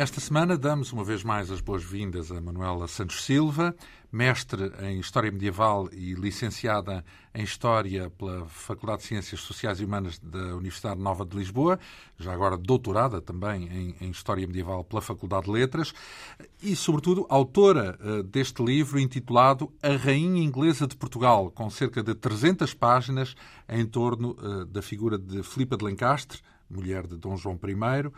Esta semana damos uma vez mais as boas-vindas a Manuela Santos Silva, mestre em História Medieval e licenciada em História pela Faculdade de Ciências Sociais e Humanas da Universidade Nova de Lisboa, já agora doutorada também em, História Medieval pela Faculdade de Letras, e, sobretudo, autora uh, deste livro intitulado A Rainha Inglesa de Portugal, com cerca de 300 páginas em torno uh, da figura de Filipa de Lencastre, mulher de Dom João I,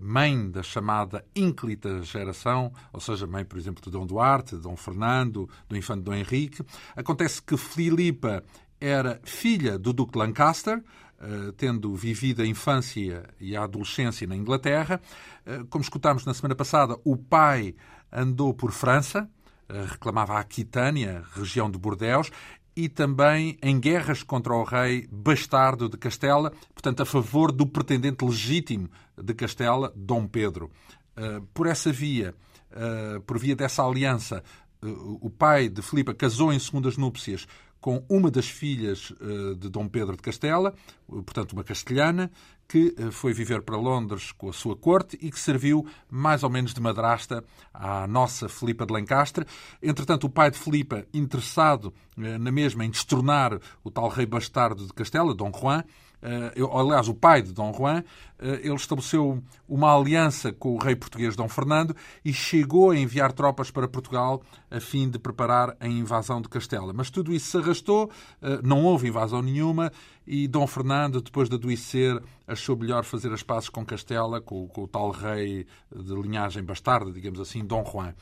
mãe da chamada ínclita geração, ou seja, mãe, por exemplo, de Dom Duarte, de Dom Fernando, do infante Dom Henrique. Acontece que Filipa era filha do Duque de Lancaster, eh, tendo vivido a infância e a adolescência na Inglaterra. Eh, como escutámos na semana passada, o pai andou por França, eh, reclamava a Aquitânia, região de Bordeaux, e também em guerras contra o rei bastardo de Castela, portanto, a favor do pretendente legítimo de Castela, Dom Pedro. Uh, por essa via, uh, por via dessa aliança, uh, o pai de Filipe casou em segundas núpcias com uma das filhas de Dom Pedro de Castela, portanto, uma castelhana, que eh, foi viver para Londres com a sua corte e que serviu mais ou menos de madrasta à nossa Filipa de Lencastre. Entretanto, o pai de Filipa, interessado eh, na mesma em destronar o tal rei bastardo de Castela, Dom Juan, uh, aliás, o pai de Dom Juan, uh, ele estabeleceu uma aliança com o rei português Dom Fernando e chegou a enviar tropas para Portugal a fim de preparar a invasão de Castela. Mas tudo isso se arrastou, uh, não houve invasão nenhuma e Dom Fernando, depois de adoecer, achou melhor fazer as pazes com Castela, com, com o tal rei de linhagem bastarda, digamos assim, Dom Juan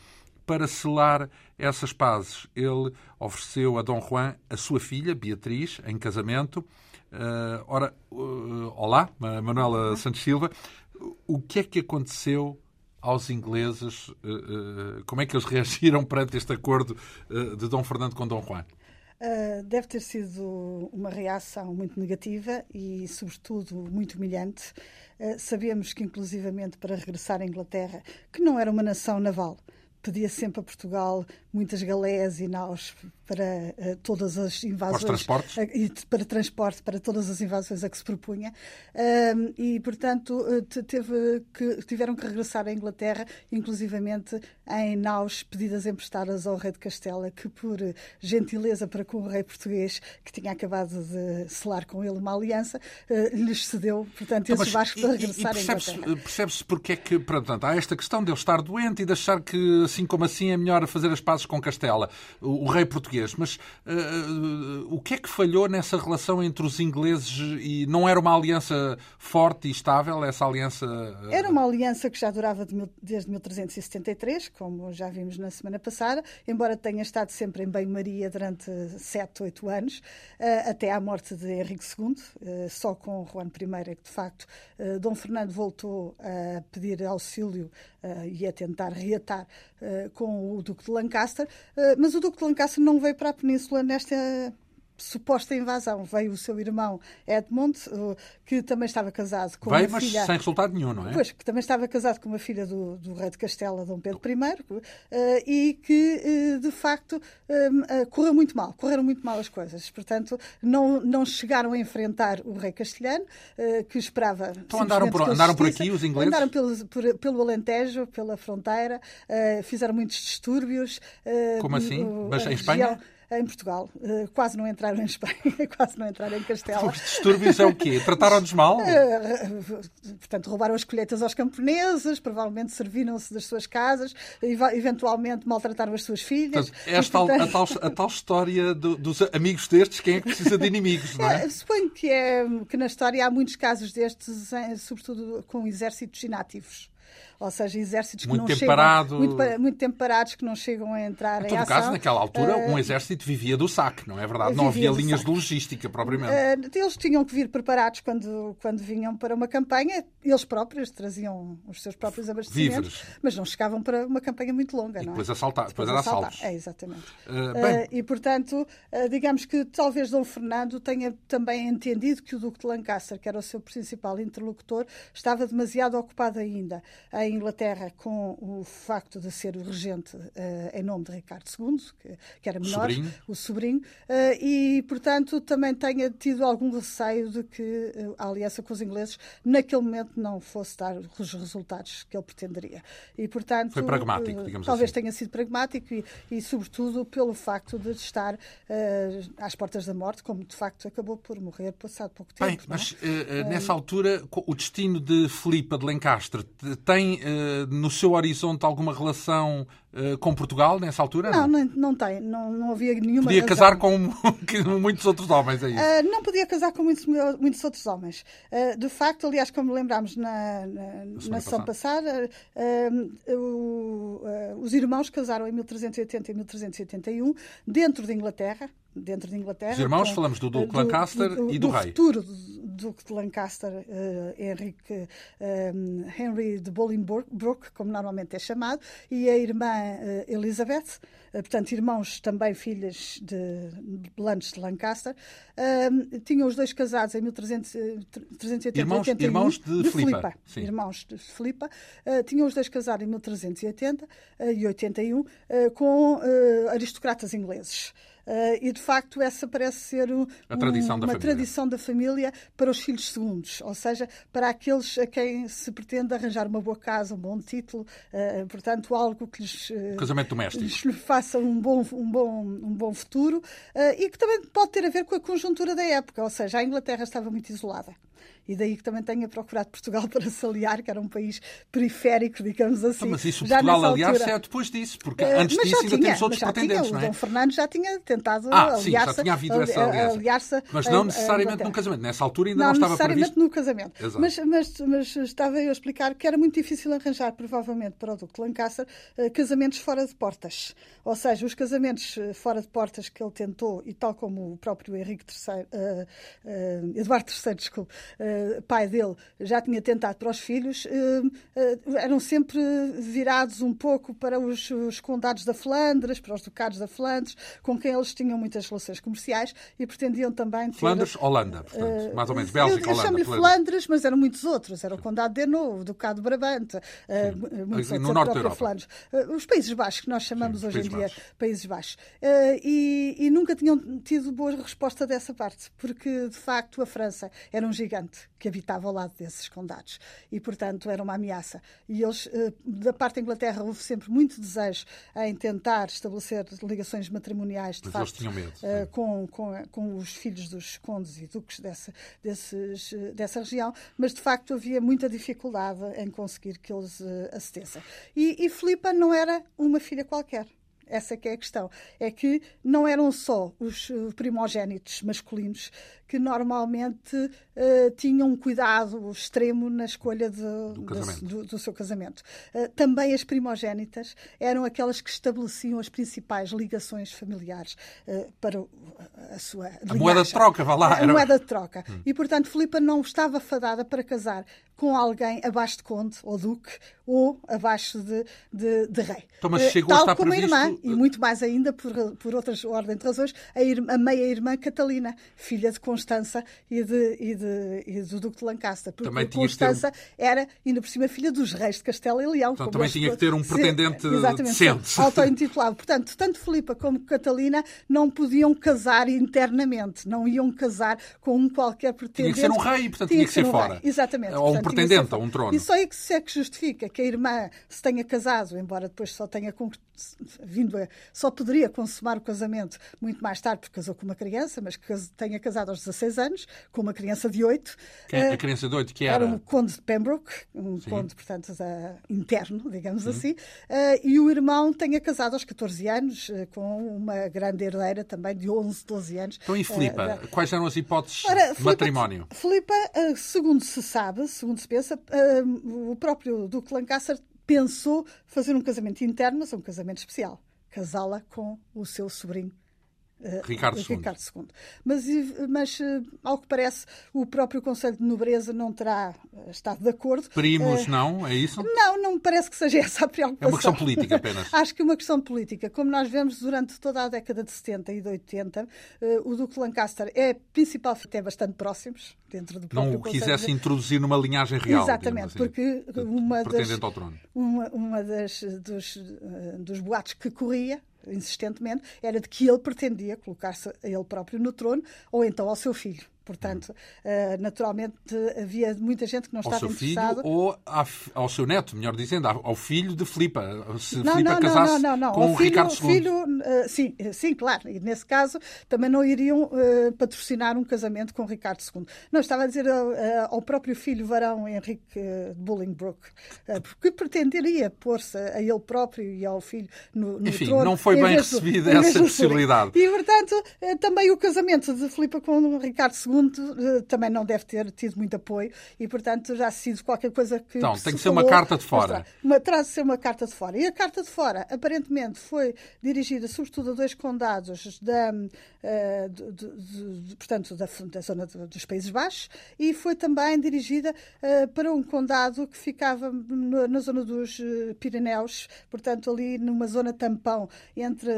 para selar essas pazes. Ele ofereceu a Dom Juan a sua filha, Beatriz, em casamento, Uh, ora, uh, olá, Manuela Santos Silva. O que é que aconteceu aos ingleses? Uh, como é que eles reagiram perante este acordo de Dom Fernando com Dom Juan? deve ter sido uma reação muito negativa e, sobretudo, muito humilhante. sabemos que, inclusivamente, para regressar à Inglaterra, que não era uma nação naval, pedia sempre a Portugal muitas galés e naus para uh, todas as invasões. Para transportes? Uh, para transporte, para todas as invasões a que se propunha. Uh, e, portanto, teve que, tiveram que regressar à Inglaterra, inclusivamente em naus pedidas emprestadas ao rei de Castela, que, por gentileza para com o rei português, que tinha acabado de selar com ele uma aliança, eh, lhes cedeu, portanto, então, esses barcos para regressar à Inglaterra. Percebe-se porque é que, portanto, há esta questão de ele estar doente e de achar que, assim como assim, é melhor fazer as pazes com Castela, o, o rei português. Mas uh, o que é que falhou nessa relação entre os ingleses e não era uma aliança forte e estável, essa aliança? Uh... Era uma aliança que já durava de mil, desde 1373, como já vimos na semana passada, embora tenha estado sempre em bem-maria durante sete, oito anos, uh, até à morte de Henrique II, só com Juan I é que, de facto, Dom Fernando voltou a pedir auxílio e a tentar reatar com o Duque de Lancaster, mas o Duque de Lancaster não veio para a Península nesta suposta invasão. Veio o seu irmão Edmund, que também estava casado com Veio, uma filha... mas sem resultado nenhum, não é? Pois, que também estava casado com uma filha do, do rei de Castela, Dom Pedro I, eh, e que, eh, de facto, eh, correu muito mal. Correram muito mal as coisas. Portanto, não, não chegaram a enfrentar o rei castelhano, que esperava... Então andaram por, andaram por aqui os ingleses? Andaram pelo, por, pelo Alentejo, pela fronteira, fizeram muitos distúrbios. Como assim? Mas em Espanha? Em Portugal. Uh, quase não entraram em Espanha, quase não entraram em Castela. Os distúrbios é o quê? Trataram-nos mal? Uh, portanto, roubaram as colheitas aos camponeses, provavelmente serviram-se das suas casas, eventualmente maltrataram as suas filhas. Portanto, esta, portanto... a, tal, a tal história do, dos amigos destes, quem é que precisa de inimigos, não é? é suponho que, é, que na história há muitos casos destes, sobretudo com exércitos inativos ou seja, exércitos muito que não chegam... Muito, muito temperados, parados, que não chegam a entrar em, todo ação. caso, naquela altura, uh... um exército vivia do saque, não é verdade? Não havia linhas saque. de logística, propriamente. Uh, eles tinham que vir preparados quando, quando vinham para uma campanha. Eles próprios traziam os seus próprios abastecimentos, Víveres. mas não chegavam para uma campanha muito longa, e não é? depois assaltar, depois, depois era assaltos. É, exatamente. Uh, e, portanto, digamos que talvez Dom Fernando tenha também entendido que o Duque de Lancaster, que era o seu principal interlocutor, estava demasiado ocupado ainda em Inglaterra com o facto de ser o regente uh, em nome de Ricardo II, que, que era menor, sobrinho. o sobrinho, uh, e, portanto, também tenha tido algum receio de que a aliança com os ingleses, naquele momento, não fosse dar os resultados que ele pretenderia. E, portanto, Foi pragmático, digamos talvez assim. tenha sido pragmático e, e, sobretudo, pelo facto de estar às portas da morte, como de facto acabou por morrer passado pouco tempo. Bem, mas uh, nessa altura, o destino de Filipa de Lencastre tem uh, no seu horizonte alguma relação uh, com Portugal nessa altura? Não, não, não tem. Não, não havia nenhuma Podia razão. casar com muitos outros homens, é isso? não podia casar com muitos, muitos outros homens. de facto, aliás, como lembrámos na, na, na sessão passada, os irmãos casaram em 1380 e 1381 dentro de Inglaterra, dentro de Inglaterra. Os irmãos, com, falamos do Duque de Lancaster do, do, e do, do rei. futuro Duque de Lancaster, uh, Henrique, um, Henry de Bolingbroke, como normalmente é chamado, e a irmã uh, Elizabeth, uh, portanto, irmãos também filhas de Blanche de Lancaster. tinham os dois casados em 1380 irmãos, irmãos de, de Filipa. Filipa. Irmãos de Filipa. tinham os dois casados em 1380 e 81 com aristocratas ingleses. Uh, e de facto essa parece ser um, tradição uma tradição da família para os filhos segundos, ou seja, para aqueles a quem se pretende arranjar uma boa casa, um bom título, uh, portanto algo que lhes, uh, Casamento doméstico. lhes faça um bom, um bom, um bom futuro e que também pode ter a ver com a conjuntura da época, ou seja, a Inglaterra estava muito isolada. E daí que também tenha procurado Portugal para se aliar, que era um país periférico, digamos assim. Não, mas isso Portugal, aliás, é depois disso, porque antes disso ainda tinha, temos outros pretendentes, tinha, não é? O Dom Fernando já tinha tentado ah, aliar-se. Já aliar mas não necessariamente num casamento. Nessa altura ainda não, não estava necessariamente previsto. no casamento. Mas, mas, mas, estava eu a explicar que era muito difícil arranjar, provavelmente, para o Duque de Lancaster, casamentos fora de portas. Ou seja, os casamentos fora de portas que ele tentou, e tal como o próprio Henrique III, uh, uh, Eduardo III, desculpe, uh, pai dele, já tinha tentado para os filhos, eram sempre virados um pouco para os, os condados da Flandres, para os ducados da Flandres, com quem eles tinham muitas relações comerciais e pretendiam também ter... Flandres, Holanda, portanto, mais ou menos, Bélgica, eu, eu Holanda. chamo-lhe Flandres, mas eram muitos outros. Era o Condado de Hainaut, o Ducado de Brabante, uh, muitos no outros, norte a da Europa. Flandres. Os Países Baixos, que nós chamamos Sim, hoje em dia Baixos. Países Baixos. E, e, nunca tinham tido boa resposta dessa parte, porque, de facto, a França era um gigante que habitava ao lado desses condados e, portanto, era uma ameaça. E eles, da parte da Inglaterra, houve sempre muito desejo em tentar estabelecer ligações matrimoniais, de Mas facto, medo. Uh, com, com, com, os filhos dos condes e duques dessa, desses, dessa região, mas de facto havia muita dificuldade em conseguir que eles acedessem. E, e Filipa não era uma filha qualquer. Essa que é a questão. É que não eram só os primogênitos masculinos que normalmente uh, tinham um cuidado extremo na escolha de, do, casamento. do, do, seu casamento. Uh, também as primogênitas eram aquelas que estabeleciam as principais ligações familiares uh, para a sua A linhagem. moeda de troca, vá lá. A era... moeda de troca. Hum. E, portanto, Filipa não estava fadada para casar com alguém abaixo de conde ou duque ou abaixo de, de, de rei. Então, mas chegou Tal a estar como previsto... a irmã, e muito mais ainda, por, por outras ordens de razões, a, irmã, a meia-irmã Catalina, filha de Constança e, de, e, de, e do Duque de Lancaster. Porque também Constança ter... era, ainda por cima, filha dos reis de Castelo e Leão. Então, também tinha que ter um ser, pretendente exatamente, decente. Auto-intitulado. Portanto, tanto Filipa como Catalina não podiam casar internamente, não iam casar com um qualquer pretendente. Tinha que ser um rei, portanto tinha, tinha que ser, um fora. Rei. Exatamente. Ou um portanto, pretendente a um trono. E só é que se é que justifica que a irmã se tenha casado, embora depois só tenha vindo a, só poderia consumar o casamento muito mais tarde, porque casou com uma criança, mas que tenha casado aos 16 anos, com uma criança de 8. Quem, uh, a criança de 8 que era? Era um conde de Pembroke, um Sim. conde, portanto, uh, interno, digamos assim, uh, e o irmão tenha casado aos 14 anos, com uma grande herdeira também de 11, 12 anos. Então, e Filipa? da... Quais eram as hipóteses Ora, de matrimónio? Filipa, segundo se sabe, segundo se pensa, o próprio Duque Lancaster pensou fazer um casamento interno, mas um casamento especial. Casá-la com o seu sobrinho Ricardo, II. Ricardo II. Mas, mas, ao que parece, o próprio Conselho de Nobreza não terá estado de acordo. Primos, não? É isso? Não, não me parece que seja essa a preocupação. É uma questão política apenas. Acho que é uma questão política. Como nós vemos durante toda a década de 70 e de 80, o Duque de Lancaster é principal, até bastante próximos dentro do Não o quisesse introduzir numa linhagem real. Exatamente, assim, porque uma das, uma, uma das, dos, dos boatos que corria insistentemente, era de que ele pretendia colocar-se ele próprio no trono ou então ao seu filho. Portanto, uh, naturalmente, havia muita gente que não ao estava. Filho ou ao seu neto, melhor dizendo, ao filho de Filipa. Se não, Filipa não, casasse não, não, não. com o filho, Ricardo II. Filho, uh, sim, sim, claro. E nesse caso também não iriam uh, patrocinar um casamento com Ricardo II. Não, estava a dizer ao próprio filho varão Henrique de Bolingbroke, porque pretenderia pôr-se a ele próprio e ao filho no, no Enfim, trono. não foi bem recebida essa possibilidade. E, portanto, também o casamento de Filipa com Ricardo II também não deve ter tido muito apoio e, portanto, já sido qualquer coisa que. Então, que tem que ser uma carta de fora. Uma, terá de ser uma carta de fora. E a carta de fora, aparentemente, foi dirigida sobretudo a dois condados da, uh, portanto, da, da zona dos Países Baixos e foi também dirigida uh, para um condado que ficava no, na zona dos uh, Pirineus, portanto, ali numa zona tampão entre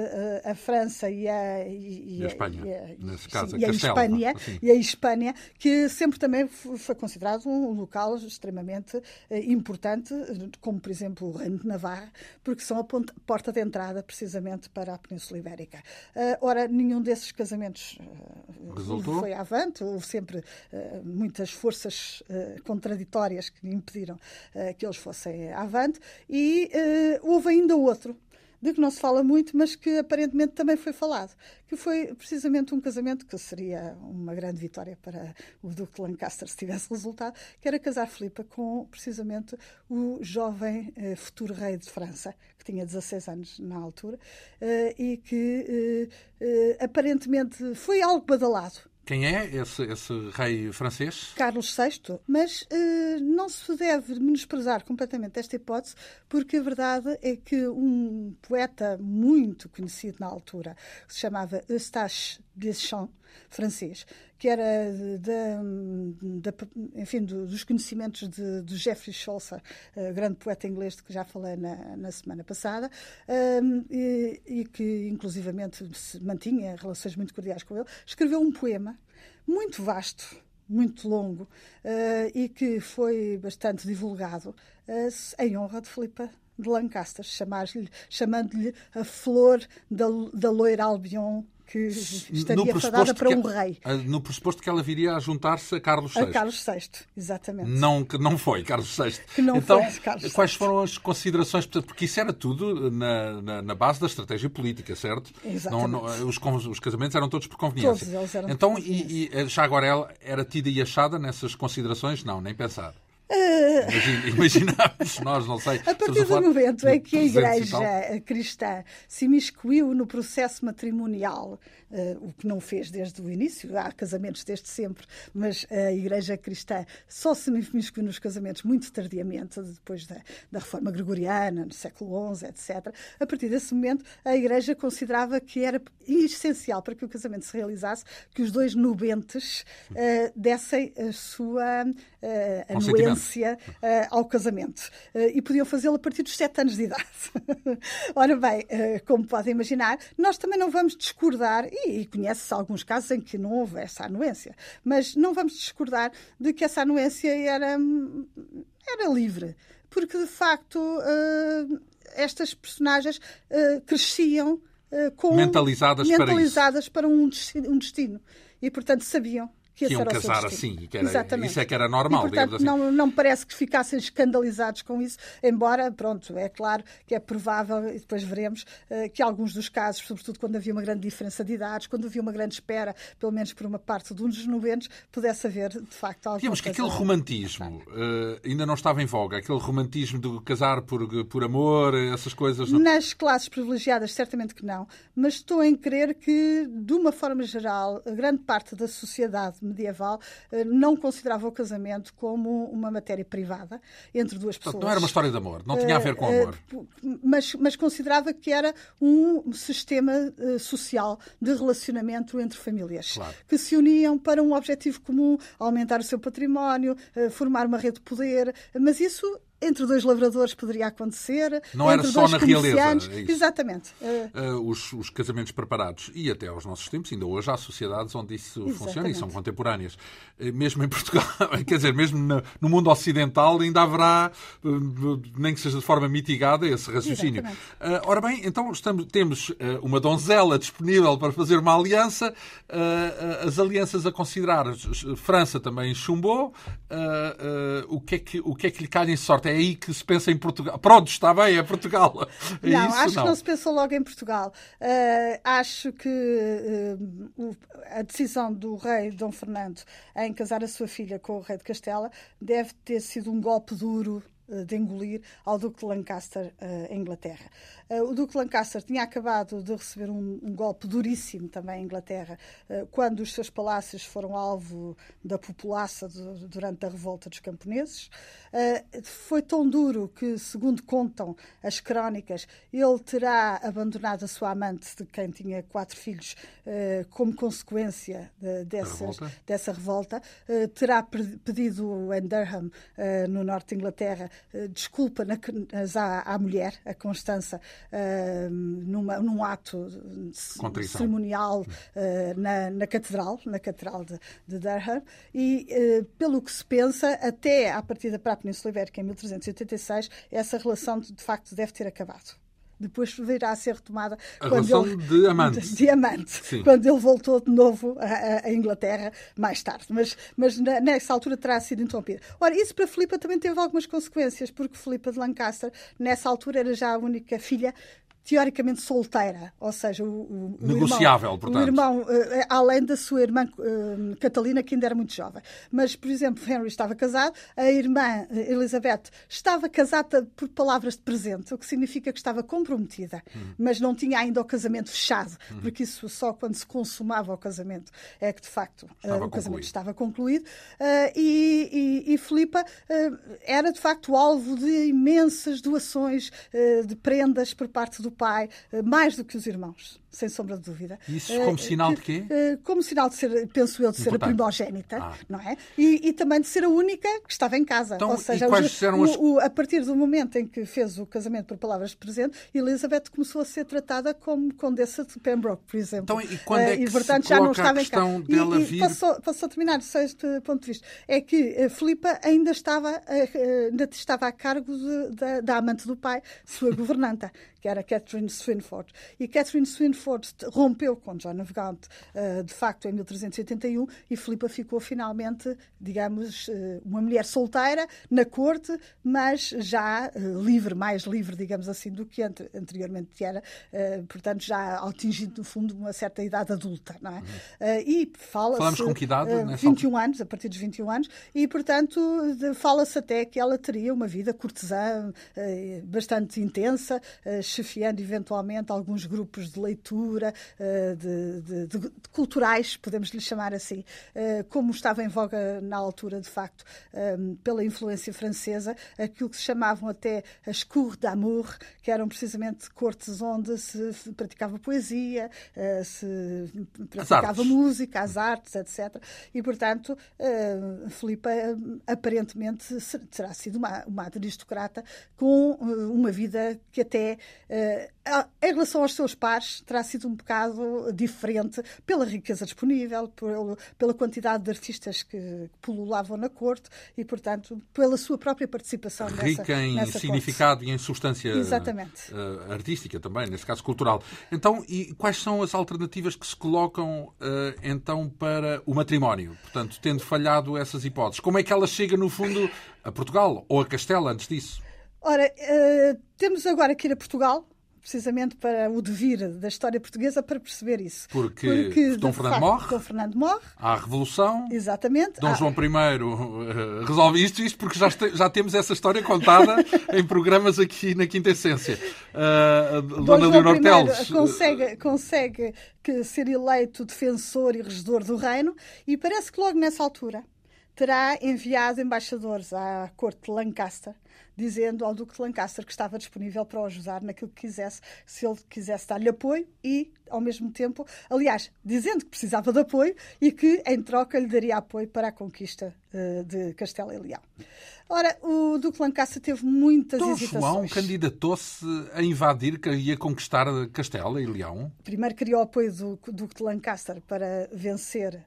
a França e a, e, e a Espanha. E a, nesse caso, sim, a, a Espanha, assim. e a Espanha, que sempre também foi considerado um local extremamente importante, como, por exemplo, o Reino de Navarra, porque são a porta de entrada, precisamente, para a Península Ibérica. ora, nenhum desses casamentos Resultou? foi avante, houve sempre muitas forças contraditórias que impediram que eles fossem avante, e houve ainda outro, de que não se fala muito, mas que aparentemente também foi falado, que foi precisamente um casamento que seria uma grande vitória para o Duque de Lancaster se tivesse resultado, que era casar Filipa com precisamente o jovem eh, futuro rei de França, que tinha 16 anos na altura, eh, e que eh, aparentemente foi algo badalado. Quem é esse, esse, rei francês? Carlos VI. Mas uh, não se deve menosprezar completamente esta hipótese, porque a verdade é que um poeta muito conhecido na altura, que se chamava Eustache Deschamps, francês, que era de, de, enfim, dos conhecimentos de, de Geoffrey Chaucer, uh, grande poeta inglês de que já falei na, na semana passada, um, e, e, que inclusivamente se mantinha relações muito cordiais com ele, escreveu um poema muito vasto, muito longo, uh, e que foi bastante divulgado uh, em honra de Filipa de Lancaster, chamando-lhe a flor da, da loira Albion que estaria fadada para um rei. No pressuposto que ela viria a juntar-se a Carlos VI. A Carlos VI, exatamente. Não, que não foi Carlos VI. Que não então, foi Carlos quais VI. foram as considerações? Porque isso era tudo na, na, na base da estratégia política, certo? Exatamente. Não, não, os, os, casamentos eram todos por conveniência. Todos eles eram então, por conveniência. E, e já agora ela era tida e achada nessas considerações? Não, nem pensar. Uh... Imaginamos, nós, não sei. A partir do momento em que a Igreja cristã se imiscuiu no processo matrimonial, uh, o que não fez desde o início, há casamentos desde sempre, mas a Igreja cristã só se imiscuiu nos casamentos muito tardiamente, depois da, da Reforma Gregoriana, no século XI, etc. A partir desse momento, a Igreja considerava que era essencial para que o casamento se realizasse que os dois nubentes uh, dessem a sua anuência ao casamento. e podiam fazê-lo a partir dos sete anos de idade. Ora bem, como podem imaginar, nós também não vamos discordar, e, e conhece-se alguns casos em que não houve essa anuência, mas não vamos discordar de que essa anuência era, era livre. Porque, de facto, estas personagens cresciam com, mentalizadas, mentalizadas para, para um destino. E, portanto, sabiam que, iam casar assim. Que era, Exatamente. Isso é que era normal. E, portanto, assim. não, não parece que ficassem escandalizados com isso, embora, pronto, é claro que é provável, e depois veremos, uh, que alguns dos casos, sobretudo quando havia uma grande diferença de idades, quando havia uma grande espera, pelo menos por uma parte de um dos noventos, pudesse haver, de facto, alguma Digamos que aquele romantismo uh, ainda não estava em voga, aquele romantismo de casar por, por amor, essas coisas. Não... Nas classes privilegiadas, certamente que não, mas estou em crer que, de uma forma geral, a grande parte da sociedade medieval, não considerava o casamento como uma matéria privada entre duas pessoas. Não era uma história de amor, não tinha a ver com amor. Mas, mas considerava que era um sistema social de relacionamento entre famílias claro. que se uniam para um objetivo comum, aumentar o seu património, formar uma rede de poder, mas isso entre dois lavradores poderia acontecer. Não era só na realeza. É Exatamente. Uh, os, os, casamentos preparados. E até aos nossos tempos, ainda hoje há sociedades onde isso Exatamente. funciona e são contemporâneas. Uh, mesmo em Portugal, quer dizer, mesmo no, no, mundo ocidental, ainda haverá, uh, nem que seja de forma mitigada, esse raciocínio. ora bem, então estamos, temos uma donzela disponível para fazer uma aliança, as alianças a considerar. França também chumbou. o, que é que, o que é que lhe calha em sorte? É aí que se pensa em Portugal. Pronto, está bem, é Portugal. É não, isso? acho não. que não se pensou logo em Portugal. Uh, acho que uh, a decisão do rei Dom Fernando em casar a sua filha com o rei de Castela deve ter sido um golpe duro de engolir ao Duque de Lancaster uh, em Inglaterra. Uh, o Duque de Lancaster tinha acabado de receber um, um golpe duríssimo também em Inglaterra, uh, quando os seus palácios foram alvo da populaça durante a revolta dos camponeses. foi tão duro que, segundo contam as crónicas, ele terá abandonado a sua amante, de quem tinha quatro filhos, como consequência de, dessas, revolta. dessa revolta. terá pedido em Durham, no norte de Inglaterra, eh, desculpa na, à, à, mulher, a Constança, uh, numa, num ato Contrição. cerimonial uh, na, na, catedral, na catedral de, de Durham, e pelo que se pensa, até à partida para a Península Ibérica em 1386, essa relação de facto deve ter acabado depois virá a ser retomada a quando ele, de amante. De, amante quando ele voltou de novo à, Inglaterra mais tarde. Mas, mas nessa altura terá sido interrompida. Ora, isso para Filipa também teve algumas consequências, porque Filipa de Lancaster, nessa altura, era já a única filha teoricamente solteira, ou seja, o, o negociável, irmão, portanto. O irmão, uh, além da sua irmã uh, Catalina, que ainda era muito jovem. Mas, por exemplo, Henry estava casado, a irmã Elizabeth estava casada por palavras de presente, o que significa que estava comprometida, uhum. mas não tinha ainda o casamento fechado, uhum. porque isso só quando se consumava o casamento é que, de facto, o casamento estava concluído. e, e, e Filipa era, de facto, alvo de imensas doações de prendas por parte do pai, eh, mais do que os irmãos sem sombra de dúvida. Isso como uh, sinal de quê? Uh, como sinal de ser, penso eu, de ser Importante. a primogénita, ah. não é? E, e, também de ser a única que estava em casa. Então, Ou seja, os, eram as... o, o, a partir do momento em que fez o casamento por palavras de presente, Elizabeth começou a ser tratada como condessa de Pembroke, por exemplo. Então, e quando é que e, portanto, se já não estava a questão em casa. dela e, vir... passou, passou a terminar, só este ponto de vista, é que Filipa ainda estava, ainda estava a cargo de, da, da amante do pai, sua governanta, que era Catherine Swinford. E Catherine Swinford rompeu com John Gaunt, uh, de facto, em 1381, e Filipa ficou finalmente, digamos, uh, uma mulher solteira na corte, mas já uh, livre, mais livre, digamos assim, do que anteriormente era, portanto, já atingindo, no fundo, uma certa idade adulta. Não é? Uhum. e fala Falamos com que idade? 21 altura? anos, a partir dos 21 anos, e, portanto, fala-se até que ela teria uma vida cortesã bastante intensa, chefiando eventualmente alguns grupos de leitura, eh, de, de, de, culturais, podemos lhe chamar assim, eh, como estava em voga na altura, de facto, eh, pela influência francesa, aquilo que se chamavam até as cours d'amour, que eram precisamente cortes onde se praticava poesia, se praticava as música, as artes, etc. E, portanto, Filipa aparentemente terá sido uma, uma aristocrata com uma vida que até em relação aos seus pares, terá sido um bocado diferente pela riqueza disponível, pela quantidade de artistas que pululavam na corte e, portanto, pela sua própria participação Rica nessa, em nessa significado corte. e em substância Exatamente. Uh, artística também, nesse caso cultural. Então, e quais são as alternativas que se colocam uh, então para o matrimónio? Portanto, tendo falhado essas hipóteses, como é que ela chega, no fundo, a Portugal ou a Castela antes disso? Ora, uh, temos agora que ir a Portugal precisamente para o devir da história portuguesa para perceber isso. Porque, Porque Dom Fernando facto, morre. Dom Fernando morre. Há a Revolução. Exatamente. Dom há... João I uh, resolve isto, isto porque já, já temos essa história contada em programas aqui na Quinta Essência. Uh, Dona Leonor Teles. Consegue, consegue que ser eleito defensor e regedor do reino e parece que logo nessa altura terá enviado embaixadores à corte de Lancaster, dizendo ao Duque de Lancaster que estava disponível para o ajudar naquilo que quisesse, se ele quisesse dar-lhe apoio e, ao mesmo tempo, aliás, dizendo que precisava de apoio e que, em troca, lhe daria apoio para a conquista uh, de Castela e Leão. Ora, o Duque de Lancaster teve muitas Dom hesitações. João candidatou-se a invadir e a conquistar Castela e Leão? Primeiro queria o apoio do Duque de Lancaster para vencer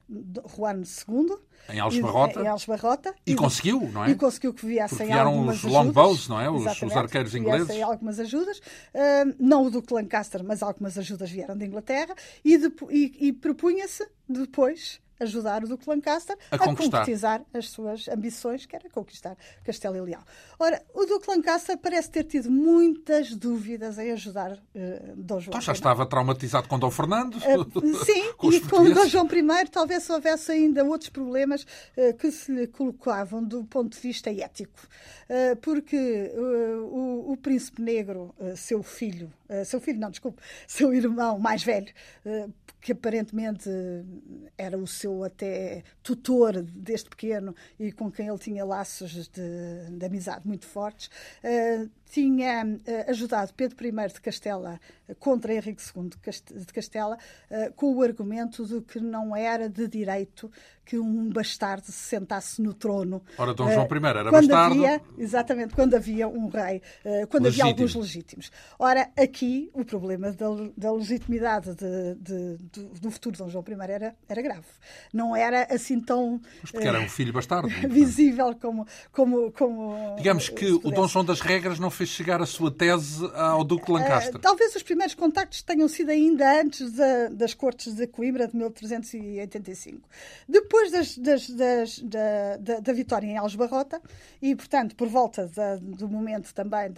Juan II, em Algebarrota. Em Algebarrota. E, e conseguiu, não é? E conseguiu que viessem Porque algumas os longbows, não é? Os, os arqueiros ingleses. algumas ajudas. Uh, não o Duque Lancaster, mas algumas ajudas vieram da Inglaterra. E, e, e propunha-se depois ajudar o Duque de Lancaster a, a concretizar as suas ambições, que era conquistar Castelo e Leão. Ora, o Duque de Lancaster parece ter tido muitas dúvidas em ajudar uh, Dom João. Então já estava traumatizado com Dom Fernando? Uh, sim, com e com Dom João I talvez houvesse ainda outros problemas uh, que se lhe colocavam do ponto de vista ético. porque o, o, príncipe negro, seu filho, seu filho, não, desculpe, seu irmão mais velho, que aparentemente era o seu até tutor desde pequeno e com quem ele tinha laços de, de amizade muito fortes, uh, tinha uh, ajudado Pedro I de Castela contra Henrique II de Castela uh, com o argumento de que não era de direito que um bastardo se sentasse no trono. Ora, Dom João I era quando bastardo. Havia, exatamente, quando havia um rei, quando Legítimo. havia alguns legítimos. Ora, aqui o problema da, da legitimidade de, de, de, do futuro Dom João I era, era grave. Não era assim tão. Mas porque era um filho bastardo. visível como. como, como Digamos que o Dom João das Regras não fez chegar a sua tese ao Duque de Lancaster? Uh, talvez os primeiros contactos tenham sido ainda antes da, das Cortes de Coimbra de 1385. Depois das, das, das, da, da, da, vitória em Algebarrota e, portanto, por volta da, do momento também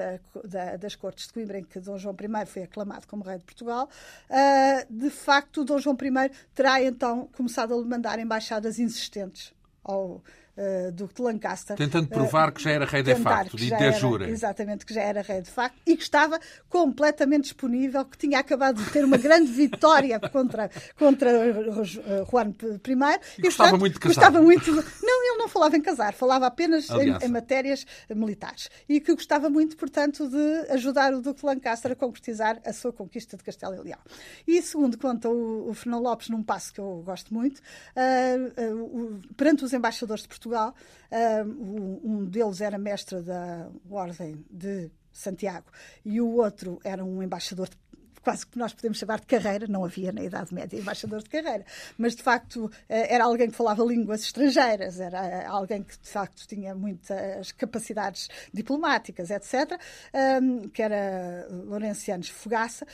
das Cortes de Coimbra em que Dom João I foi aclamado como rei de Portugal, uh, de facto, Dom João I terá então começado a mandar embaixadas insistentes ao do de Lancaster. Tentando provar uh, que já era rei de facto, de, de jure. Exatamente, que já era rei de facto e que estava completamente disponível, que tinha acabado de ter uma grande vitória contra, contra uh, Juan I. E, e gostava portanto, muito de casar. Gostava muito... Não, ele não falava em casar, falava apenas em, em, matérias militares. E que gostava muito, portanto, de ajudar o Duque de Lancaster a concretizar a sua conquista de Castelo e Leão. E segundo conta o, o Fernão Lopes, num passo que eu gosto muito, uh, uh, perante os embaixadores de Portugal, Portugal. Um deles era mestre da Ordem de Santiago e o outro era um embaixador de quase que nós podemos chamar de carreira, não havia na Idade Média embaixador de carreira, mas de facto eh, era alguém que falava línguas estrangeiras, era alguém que de facto tinha muitas capacidades diplomáticas, etc., que era Lourencianos Fogaça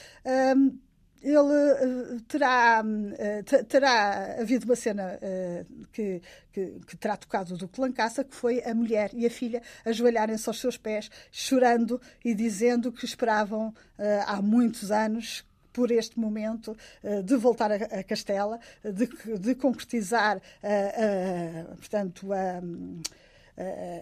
ele uh, terá, uh, terá havido uma cena uh, que, que, que, terá tocado do Lancaster, que foi a mulher e a filha ajoelharem-se aos seus pés, chorando e dizendo que esperavam há muitos anos por este momento de voltar a, Castela, de, de concretizar, portanto, a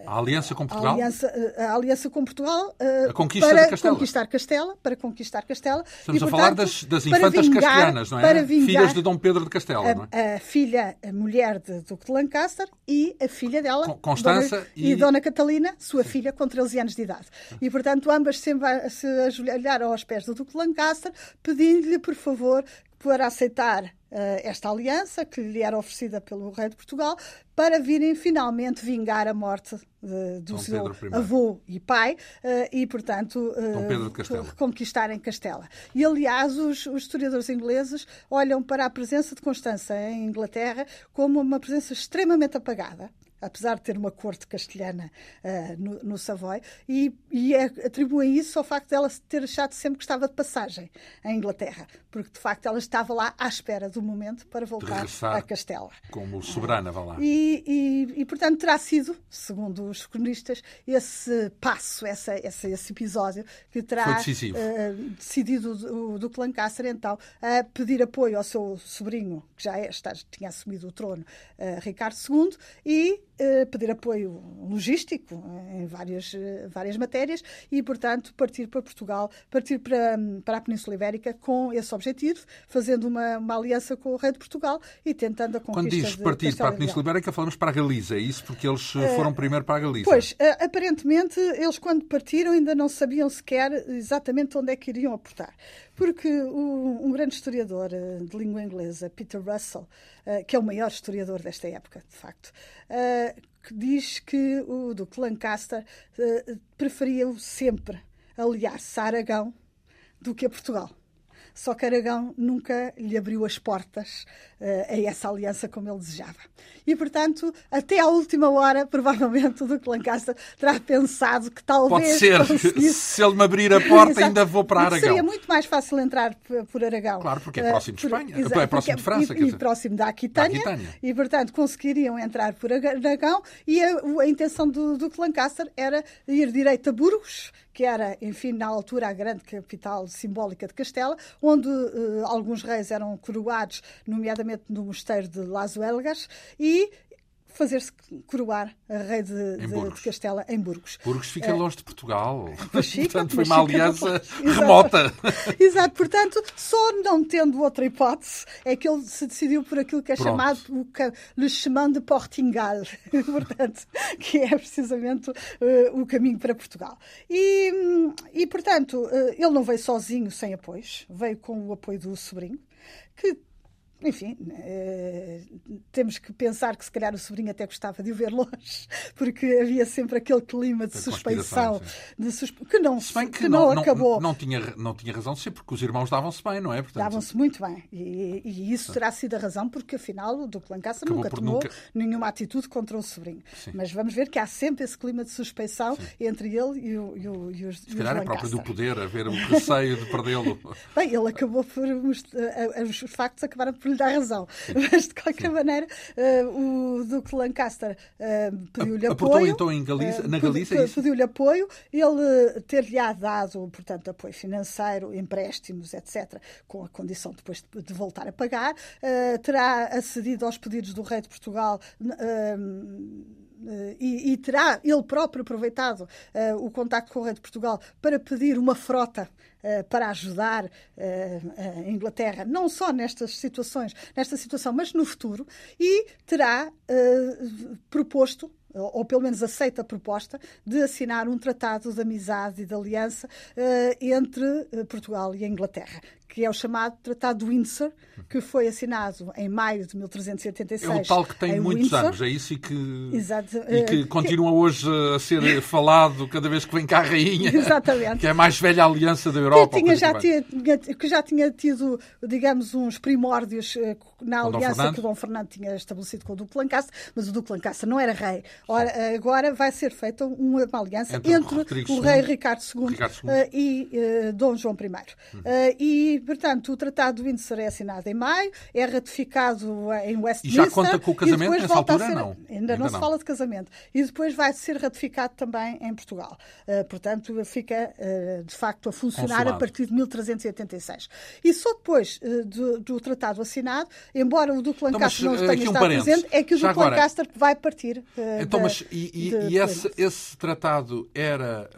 a aliança com Portugal? A aliança, a aliança com Portugal a conquista para Castela. conquistar Castela, para conquistar Castela. Estamos e, a falar das, das infantas vingar, castelhanas, não é? Filhas de Dom Pedro de Castela, a, não é? A filha, a mulher de Duque de Lancaster e a filha dela, Constança Dona, e... e Dona Catalina, sua Sim. filha, com 13 anos de idade. E, portanto, ambas se ajoelharam aos pés do Duque de Lancaster, pedindo-lhe, por favor, para aceitar uh, esta aliança que lhe era oferecida pelo rei de Portugal para virem finalmente vingar a morte de, do Dom seu avô e pai uh, e, portanto, uh, reconquistarem Castela. E, aliás, os, os, historiadores ingleses olham para a presença de Constança em Inglaterra como uma presença extremamente apagada apesar de ter uma corte castelhana uh, no, no, Savoy, e, e é, atribuem isso ao facto dela ter achado sempre que estava de passagem em Inglaterra, porque de facto ela estava lá à espera do momento para voltar a Castela. Como soberana, vá lá. E, e, e, portanto terá sido, segundo os cronistas, esse passo, essa, essa esse episódio que terá uh, decidido o Duque Lancaster então a pedir apoio ao seu sobrinho, que já é, está, tinha assumido o trono, uh, Ricardo II, e pedir apoio logístico em várias, várias matérias e, portanto, partir para Portugal, partir para, para a Península Ibérica com esse objetivo, fazendo uma, uma aliança com o rei de Portugal e tentando a conquista Quando diz partir para a Península Ibérica, falamos para a Galiza, é isso? Porque eles foram primeiro para a Galiza. Pois, aparentemente, eles quando partiram ainda não sabiam sequer exatamente onde é que iriam aportar. Porque o, um grande historiador eh, de língua inglesa, Peter Russell, uh, que é o maior historiador desta época, de facto, que diz que o Duque Lancaster preferia sempre aliar-se a Aragão do que a Portugal. Só que Aragão nunca lhe abriu as portas uh, a essa aliança como ele desejava. E, portanto, até à última hora, provavelmente, o Duque Lancaster terá pensado que talvez. Pode ser, se ele me abrir a porta, ainda vou para Aragão. Seria muito mais fácil entrar por Aragão. Claro, porque é próximo de Espanha, uh, por, é próximo de França. E, e próximo da Aquitânia, da Aquitânia, E, portanto, conseguiriam entrar por Aragão e a, a intenção do Duque Lancaster era ir direito a Burgos, que era, enfim, na altura a grande capital simbólica de Castela, onde uh, alguns reis eram coroados, nomeadamente no mosteiro de Las Huelgas, e fazer-se coroar a rei de, de, de, Castela em Burgos. Burgos fica uh, longe de Portugal. Fica, portanto, foi uma aliança remota. Exato, portanto, só não tendo outra hipótese é que ele se decidiu por aquilo que é Pronto. chamado o Le Chemin de Portingal, portanto, que é precisamente uh, o caminho para Portugal. E, e portanto, uh, ele não veio sozinho, sem apoios, veio com o apoio do sobrinho, que enfim, eh, temos que pensar que se calhar o sobrinho até gostava de o ver longe, porque havia sempre aquele clima de suspeição, de suspe... que não, se bem que, que não, não, acabou. Não, não, tinha, não tinha razão de ser, porque os irmãos davam-se bem, não é? Portanto... Davam-se muito bem. E, e isso terá sido a razão, porque afinal o Duque Lancaster nunca tomou nunca... nenhuma atitude contra o sobrinho. Sim. Mas vamos ver que há sempre esse clima de suspeição Sim. entre ele e, o, e, o, e os Se calhar é próprio do poder, haver o receio de perdê-lo. bem, ele acabou por. Os factos acabaram por lhe dar razão. Mas, de qualquer maneira, uh, o Duque Lancaster uh, pediu-lhe apoio. então em Galiza, uh, na Galícia? É pediu-lhe apoio. Ele ter-lhe dado, portanto, apoio financeiro, empréstimos, etc., com a condição depois de, de voltar a pagar. terá acedido aos pedidos do rei de Portugal. E, e, terá ele próprio aproveitado uh, o contacto com o rei de Portugal para pedir uma frota eh, para ajudar eh, a Inglaterra, não só nestas situações, nesta situação, mas no futuro, e terá eh, proposto ou pelo menos aceita a proposta, de assinar um tratado de amizade e de aliança entre Portugal e a Inglaterra, que é o chamado Tratado de Windsor, que foi assinado em maio de 1386. É o tal que tem muitos Windsor. anos, é isso? E que, Exato. E que continua hoje a ser falado cada vez que vem cá a rainha. Exatamente. Que é a mais velha aliança da Europa. Que, tinha, já tinha, que já tinha tido, digamos, uns primórdios eh, na aliança que o Dom Fernando tinha estabelecido com o Duque Lancaster, mas o Duque Lancaster não era rei. Ora, agora vai ser feita uma aliança entre, entre o rei Ricardo II, Ricardo II. Uh, e uh, Dom João I. Uhum. Uh, e, portanto, o Tratado de Windsor é assinado em maio, é ratificado em Westminster. E já conta com o casamento nessa altura? Ser, não. Ainda, ainda não, não, se fala de casamento. E depois vai ser ratificado também em Portugal. portanto, fica, de facto, a funcionar Consulado. a partir de 1386. E só depois do, do tratado assinado embora o Duque Lancaster então, não tenha um estado presente, é que o Duque Lancaster vai partir. Uh, então, mas e, e, e esse, esse, tratado era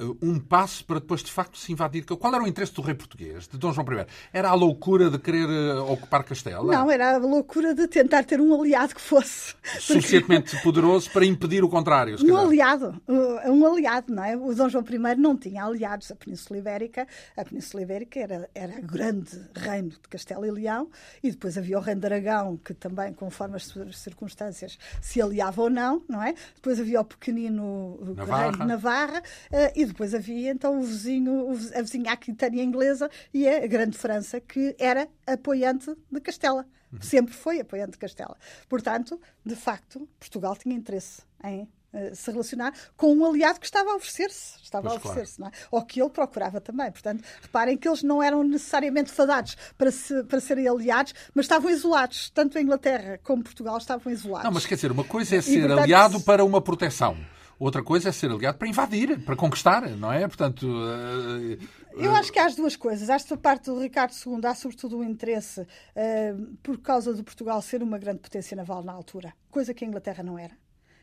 uh, um passo para depois, de facto, se invadir? Qual era o interesse do rei português, de Dom João I? Era a loucura de querer uh, ocupar Castela? Não, era a loucura de tentar ter um aliado que fosse. Suficientemente poderoso para impedir o contrário. Um aliado, um aliado, não é? O Dom João I não tinha aliados. A Península Ibérica, a Península Ibérica era, era grande reino de Castela e Leão e depois havia o rei de Aragão, que também, conforme as circunstâncias, se aliava ou não, não é? Depois havia o pequenino Navarra. rei de Navarra, uh, e depois havia então o vizinho, a vizinha Aquitânia inglesa e a grande França, que era apoiante de Castela. Sempre foi apoiante de Castela. Portanto, de facto, Portugal tinha interesse em uh, se relacionar com um aliado que estava a oferecer-se. Estava pois a oferecer-se, claro. é? Ou que ele procurava também. Portanto, reparem que eles não eram necessariamente fadados para, se, para serem aliados, mas estavam isolados. Tanto a Inglaterra como Portugal estavam isolados. Não, mas quer dizer, uma coisa é ser e, portanto, aliado para uma proteção. Outra coisa é ser aliado para invadir, para conquistar, não é? Portanto. Uh, eu acho que há as duas coisas. Acho que da parte do Ricardo II há sobretudo um interesse uh, por causa de Portugal ser uma grande potência naval na altura, coisa que a Inglaterra não era.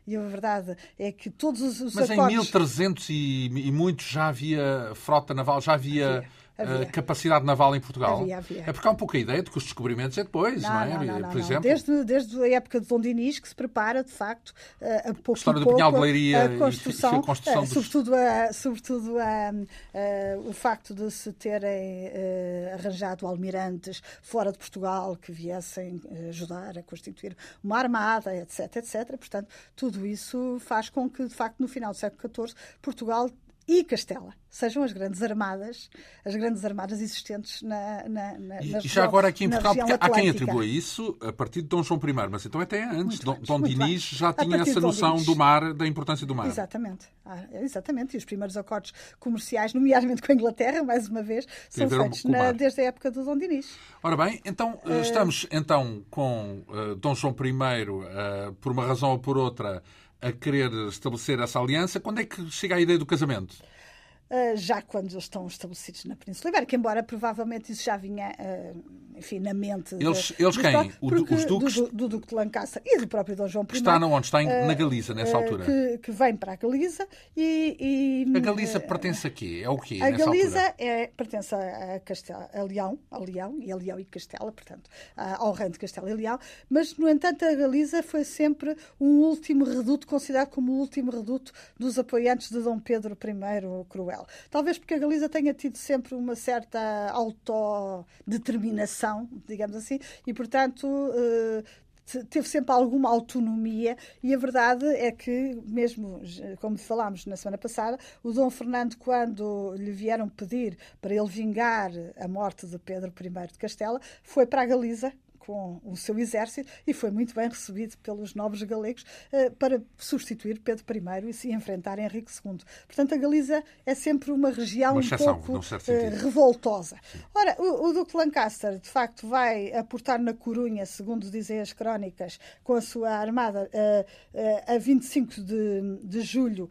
E a verdade é que todos os, os Mas acordos... em 1300 e, e muitos já havia frota naval, já havia... havia havia. capacidade naval em Portugal. Havia, havia. É porque há um pouco a ideia de que os descobrimentos é depois, não, não é? Não, não, Por exemplo, desde, desde a época de Dom Dinis que se prepara, de facto, a pouco a história do Pinhal de Leiria a construção, e a construção dos... sobretudo, a, sobretudo a, o facto de se terem arranjado almirantes fora de Portugal que viessem ajudar a constituir uma armada, etc, etc. Portanto, tudo isso faz com que, de facto, no final do século XIV, Portugal e Castela. Sejam as grandes armadas, as grandes armadas existentes na, na, na E, já agora aqui em Portugal, porque há quem atribua isso a partir de Dom João I, mas então até antes, muito Dom, Dom Dinis já tinha essa noção do mar, da importância do mar. Exatamente, ah, exatamente, e os primeiros acordos comerciais, nomeadamente com a Inglaterra, mais uma vez, são feitos na, desde a época do Dom Dinis. Ora bem, então uh... estamos então com uh, Dom João I, uh, por uma razão ou por outra, a querer estabelecer essa aliança. Quando é que chega a ideia do casamento? Uh, já quando eles estão estabelecidos na Península Ibérica, embora provavelmente isso já vinha, uh, enfim, na mente. Eles, de, eles quem? os duques? Do, do, Duque de Lancaster e do próprio Dom João I. Está onde? Está em, uh, na Galiza, nessa altura. Que, que, vem para a Galiza e. e a Galiza pertence a quê? É o quê? A Galiza é, pertence a, Castela, a Leão, a Leão, e a Leão e Castela, portanto, ao reino de Castela e Leão, mas, no entanto, a Galiza foi sempre um último reduto, considerado como o último reduto dos apoiantes de Dom Pedro I Cruel. Talvez porque a Galiza tenha tido sempre uma certa autodeterminação, digamos assim, e, portanto, eh, teve sempre alguma autonomia. E a verdade é que, mesmo como falámos na semana passada, o Dom Fernando, quando lhe vieram pedir para ele vingar a morte de Pedro I de Castela, foi para a Galiza com o seu exército e foi muito bem recebido pelos nobres galegos uh, para substituir Pedro I e se enfrentar Henrique II. Portanto, a Galiza é sempre uma região uma exceção, um pouco uh, revoltosa. Sim. Ora, o, o, Duque Lancaster, de facto, vai aportar na Corunha, segundo dizem as crónicas, com a sua armada uh, a 25 de, de julho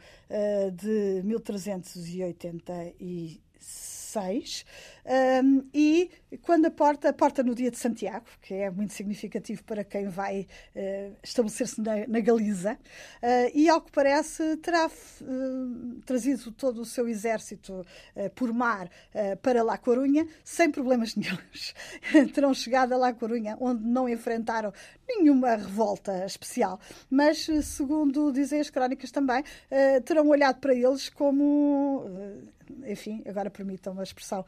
de 1386 um, e quando a porta, a porta no dia de Santiago, que é muito significativo para quem vai uh, estabelecer-se na, na, Galiza, uh, e ao que parece terá uh, trazido todo o seu exército por mar para La Corunha, sem problemas nenhums. Terão chegado a La Corunha, onde não enfrentaram nenhuma revolta especial, mas, segundo dizem as crónicas também, terão olhado para eles como enfim, agora permitam uma expressão,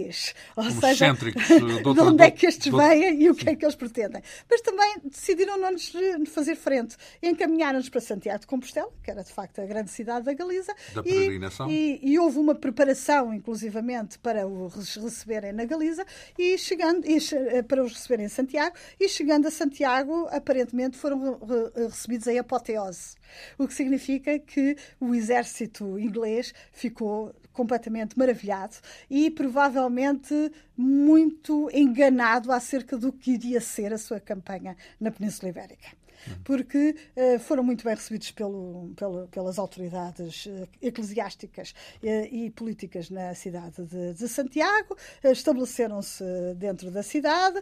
ETs. Ou Como seja, de onde é que estes vêm e o que é que eles pretendem. Mas também decidiram não nos fazer frente. Encaminharam-nos para Santiago de Compostela, que era de facto a grande cidade da Galiza. Da. E, e, e houve uma preparação, inclusivamente, para os receberem na Galiza e chegando, e, eh, para os receberem em Santiago. E chegando a Santiago, aparentemente foram recebidos em apoteose. O que significa que o exército inglês ficou completamente maravilhado e provavelmente muito enganado acerca do que iria ser a sua campanha na Península Ibérica porque uh, foram muito bem recebidos pelo, pelo, pelas autoridades uh, eclesiásticas uh, e políticas na cidade de, de Santiago, estabeleceram-se dentro da cidade.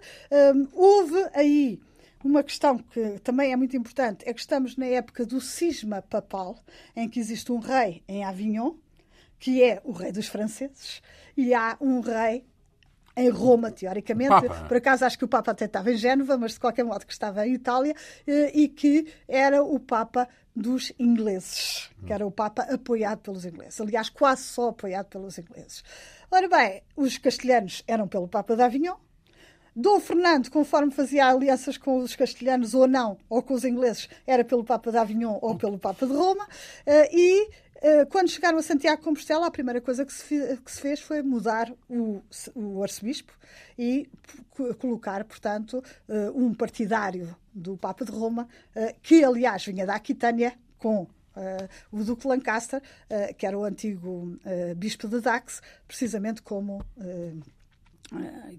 houve aí uma questão que também é muito importante é que estamos na época do cisma papal, em que existe um rei em Avignon, que é o rei dos franceses, e há um rei em Roma, teoricamente. Por acaso acho que o Papa até estava em Génova, mas de qualquer modo que estava em Itália, eh, e que era o Papa dos ingleses, que era o Papa apoiado pelos ingleses. Aliás, quase só apoiado pelos ingleses. Ora bem, os castelhanos eram pelo Papa de Avignon, Dom Fernando, conforme fazia alianças com os castelhanos ou não, ou com os ingleses, era pelo Papa de Avignon ou pelo Papa de Roma. Uh, e eh, quando chegaram a Santiago de Compostela, a primeira coisa que se, fez foi mudar o, o arcebispo e colocar, portanto, eh, um partidário do Papa de Roma, eh, que aliás vinha da Aquitânia com o Duque Lancaster, que era o antigo bispo de Dax, precisamente como eh,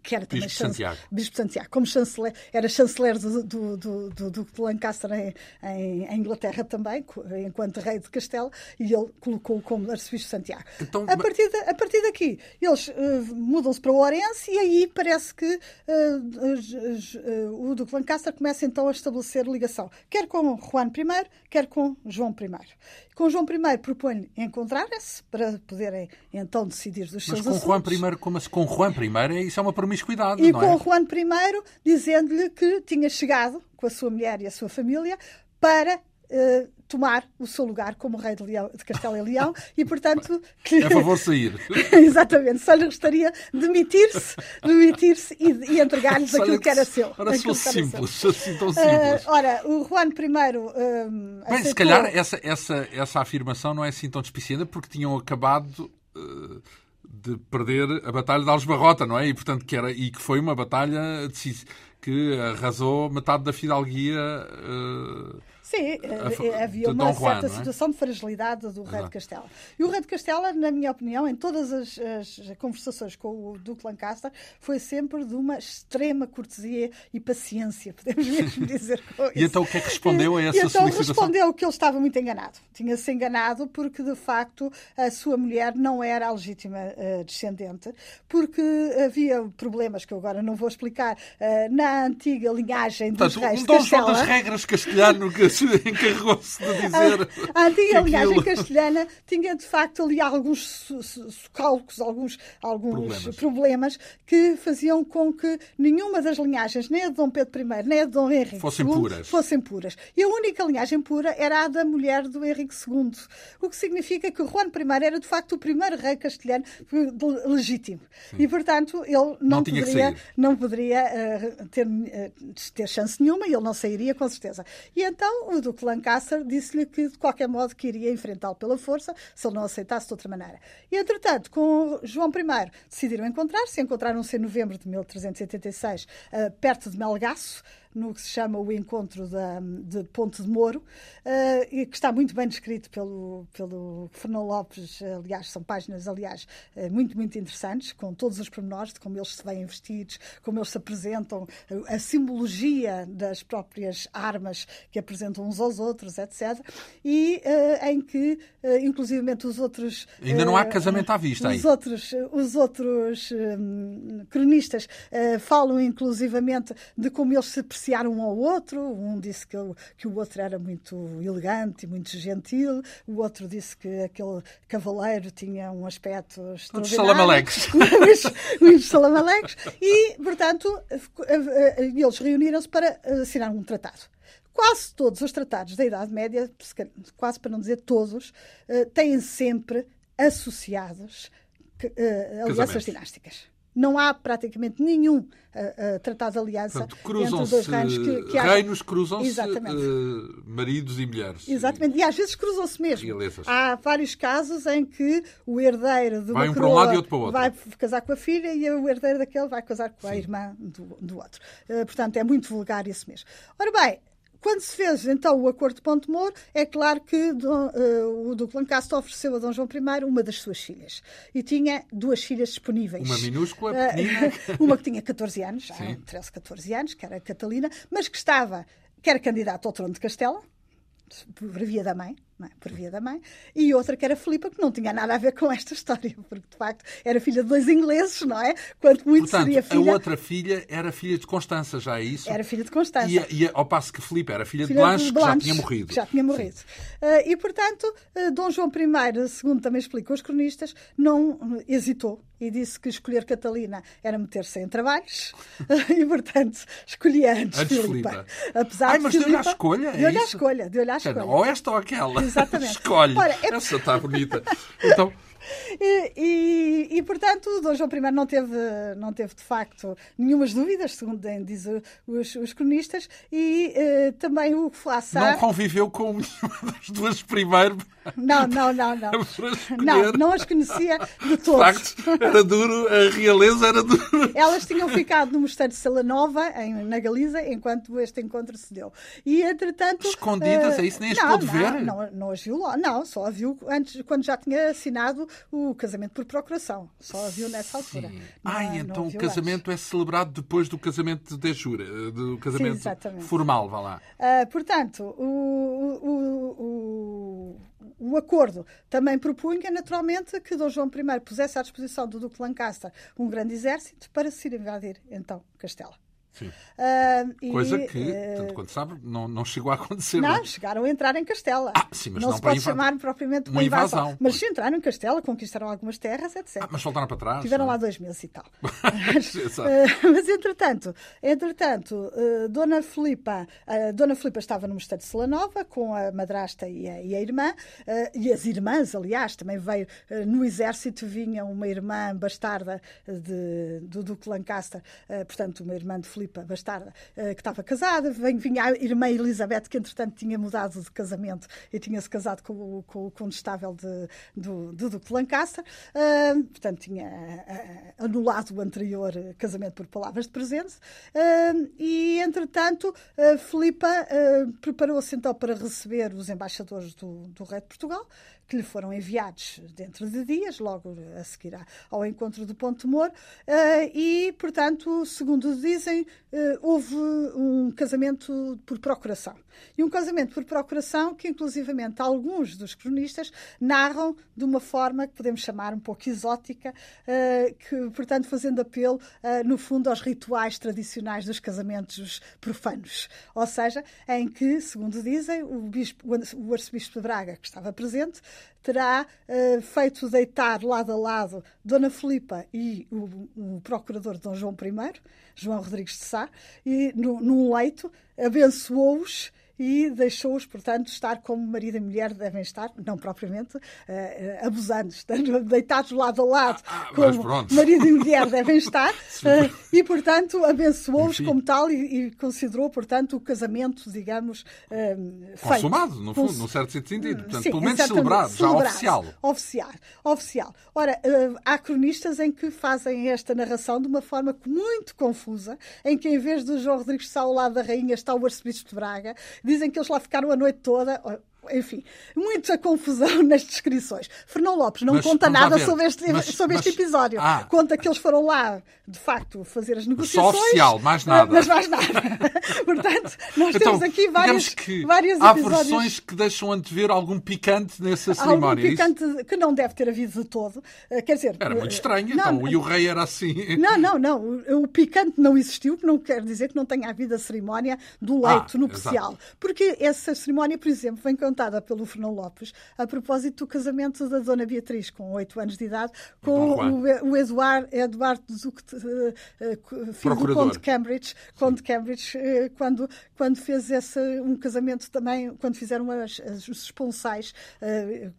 que era também Bispo Santiago. Bispo Santiago, como chanceler, era chanceler do, do, do, do Duque de Lancaster em, em, Inglaterra também, enquanto rei de Castela, e ele colocou como arcebispo de Santiago. Então, a, partir de, a partir daqui, eles uh, mudam-se para o Orense e aí parece que uh, uh, o Duque de Lancaster começa então a estabelecer ligação, quer com Juan I, quer com João I. Com João I propõe encontrarem-se para poderem então decidir dos seus Mas com assuntos. Juan I, como assim? Com Juan I, isso é uma promiscuidade, e não é? Com Juan I dizendo-lhe que tinha chegado com a sua mulher e a sua família para Uh, tomar o seu lugar como rei de, Leão, de Castelo e Leão e, portanto... Que... É favor sair. Exatamente. Só lhe gostaria demitir-se demitir-se e, e entregar-lhes aquilo que era seu. Ora, se fosse simples, assim tão simples. Uh, ora, o Juan I... Uh, Bem, aceitou... se calhar essa, essa, essa afirmação não é assim tão despicida porque tinham acabado... Uh, de perder a batalha de Algebarrota, não é? E portanto que era e que foi uma batalha que arrasou metade da fidalguia uh, Sim, a, havia uma Juan, certa é? situação de fragilidade do rei de Castela. E o rei de Castela, na minha opinião, em todas as, as, conversações com o Duque Lancaster, foi sempre de uma extrema cortesia e paciência, podemos mesmo dizer. E então o que é que respondeu a essa e então solicitação? respondeu que ele estava muito enganado. Tinha-se enganado porque, de facto, a sua mulher não era a legítima uh, descendente, porque havia problemas que eu agora não vou explicar uh, na antiga linhagem dos Portanto, reis de Castela. das regras castelhano que encarregou-se de dizer. A, a antiga linhagem castelhana tinha de facto ali alguns cálculos, alguns, alguns problemas. problemas. que faziam com que nenhuma das linhagens, nem a de Dom Pedro I, nem a de Dom Henrique fossem II, puras. fossem puras. E a única linhagem pura era a da mulher do Henrique II. O que significa que o Juan I era de facto o primeiro rei castelhano legítimo. Sim. E portanto ele não, não poderia, não poderia uh, ter, uh, ter chance nenhuma e ele não sairia com certeza. E então o Duque Lancaster disse-lhe que, de qualquer modo, que iria enfrentá-lo pela força, se ele não aceitasse de outra maneira. E, entretanto, com João I, decidiram encontrar-se. Encontraram-se em novembro de 1386, uh, perto de Melgaço, no que se chama o encontro da, de Ponte de Moro, uh, e que está muito bem descrito pelo, pelo Fernão Lopes. Aliás, são páginas, aliás, uh, muito, muito interessantes, com todos os pormenores de como eles se vêm vestidos, como eles se apresentam, a simbologia das próprias armas que apresentam uns aos outros, etc. E uh, em que, inclusivamente, os outros. Ainda não há casamento à vista os aí. Outros, os outros um, cronistas falam, inclusivamente, de como eles se apreciaram um ao outro. Um disse que, que o outro era muito elegante e muito gentil, o outro disse que aquele cavaleiro tinha um aspecto extraordinário. Salamaleques. Os salamaleques. E, portanto, eles reuniram-se para assinar um tratado. Quase todos os tratados da Idade Média, quase para não dizer todos, eh, têm sempre associados eh, alianças dinásticas não há praticamente nenhum uh, uh, tratado de aliança Portanto, entre os dois reinos que, que reinos cruzam-se uh, maridos e mulheres. Exatamente, e, e às vezes cruzam-se mesmo. Há vários casos em que o herdeiro de uma vai um para um outro para outro. vai casar com a filha e o herdeiro daquele vai casar com a Sim. irmã do, do outro. portanto, é muito vulgar isso mesmo. Ora bem, quando se fez então o acordo de Ponte Moro, é claro que Dom, uh, o Duque Lancaster ofereceu a Dom João I uma das suas filhas. E tinha duas filhas disponíveis. Uma minúscula, uh, pequenina. uma que tinha 14 anos, já, 13, 14 anos, que era a Catalina, mas que estava, que era candidata ao trono de Castela, por via da mãe, é? por via da mãe, e outra que era Filipa, que não tinha nada a ver com esta história, porque de facto era filha de dois ingleses, não é? Quanto muito Portanto, seria filha. A outra filha era filha de Constança, já é isso? Era filha de Constança. E, e ao passo que Filipa era filha, filha de, Blanche, de Blanche, que já tinha morrido. Já tinha morrido. Uh, e portanto, uh, Dom João I, segundo também explicam os cronistas, não hesitou e disse que escolher Catalina era meter-se em trabalhos e, portanto, escolhia antes, antes Filipa. Filipa. Apesar Ai, mas deu-lhe a escolha? Deu-lhe é a escolha, deu-lhe a escolha. Ou esta ou aquela. Exatamente. Escolhe. Ora, é... Essa está bonita. Então... E, e, e, portanto, Dom João I não teve, não teve de facto nenhumas dúvidas, segundo dizem os, os cronistas, e uh, também o Flaçar... Não conviveu com uma das duas primeiras não, não, não, não. Não, não as conhecia de todos. De facto, era duro, a realeza era duro. Elas tinham ficado no mosteiro de Sela Nova, em, na Galiza, enquanto este encontro se deu. E, entretanto... Escondidas, uh, é isso? Nem as não, pôde ver? Não, não, não as viu lá. Não, só a viu antes, quando já tinha assinado o casamento por procuração. Só a viu nessa altura. Ah, então o casamento antes. é celebrado depois do casamento de jura, do casamento Sim, formal, vá lá. Uh, portanto, o, o, o o acordo também propunha, naturalmente, que Dom João I pusesse à disposição do Duque de Lancaster um grande exército para se invadir, então, Castela. Uh, Coisa e, que, uh, tanto quanto sabe, não, não chegou a acontecer. Não, não, chegaram a entrar em Castela. Ah, sim, mas não, não se pode chamar propriamente uma invasão. invasão. Mas entraram em Castela, conquistaram algumas terras, etc. Ah, mas voltaram para trás. Tiveram não? lá dois meses e tal. mas, uh, mas, entretanto, entretanto Dona Filipa, Dona Filipa estava no mosteiro de Selanova com a madrasta e a, e a irmã, e as irmãs, aliás, também veio no exército, vinha uma irmã bastarda de, do Duque Lancaster, portanto, uma irmã de Filipa bastarda, eh, que estava casada, vinha a irmã Elizabeth, que entretanto tinha mudado de casamento e tinha-se casado com, com o condestável de, do, do Duque de Lancaster, uh, portanto tinha uh, anulado o anterior casamento por palavras de presente, e entretanto Filipa preparou-se então para receber os embaixadores do, do rei de Portugal, que lhe foram enviados dentro de dias, logo a seguir ao encontro do Ponte Moro, eh, e, portanto, segundo dizem, eh, houve um casamento por procuração. E um casamento por procuração que, inclusivamente, alguns dos cronistas narram de uma forma que podemos chamar um pouco exótica, eh, que, portanto, fazendo apelo, no fundo, aos rituais tradicionais dos casamentos profanos. Ou seja, em que, segundo dizem, o, bispo, o arcebispo de Braga, que estava presente, terá uh, feito deitar lado a lado Dona Filipa e o, o procurador Dom João I, João Rodrigues de Sá, e no, num leito abençoou-os e deixou-os, portanto, estar como marido e mulher devem estar, não propriamente uh, uh, abusando, estando deitados lado a lado, ah, ah, como marido e mulher devem estar, uh, e, portanto, abençoou-os como tal e, e, considerou, portanto, o casamento, digamos, consumado, feito. no fundo, Cons... num certo sentido, portanto, Sim, pelo menos celebrado, celebrado, já oficial. Oficial, oficial. Ora, há cronistas em que fazem esta narração de uma forma muito confusa, em que em vez de João Rodrigues Sá ao lado da rainha está o arcebispo de Braga, dizem que eles lá ficaram a noite toda enfim, muita confusão nas descrições. Fernão Lopes não mas, conta nada sobre este, mas, sobre mas, este episódio. Ah, conta que eles foram lá, de facto, fazer as negociações. Só oficial, mais nada. Mas mais nada. Portanto, nós então, temos aqui vários, que vários há episódios. versões que deixam antever algum picante nessa cerimónia. Algum é picante isso? que não deve ter havido de todo. Eh, quer dizer... Era muito estranho, não, então. E o rei era assim. Não, não, não. O, picante não existiu, que não quer dizer que não tenha havido a cerimónia do leito ah, nupcial. Porque essa cerimónia, por exemplo, vem pelo Fernão Lopes, a propósito do casamento da Dona Beatriz, com 8 anos de idade, com o, o Eduardo, Eduardo Duque, uh, uh, filho do Conde de Cambridge, Conde de Cambridge uh, quando, quando fez esse, um casamento também, quando fizeram as, as, os esponsais,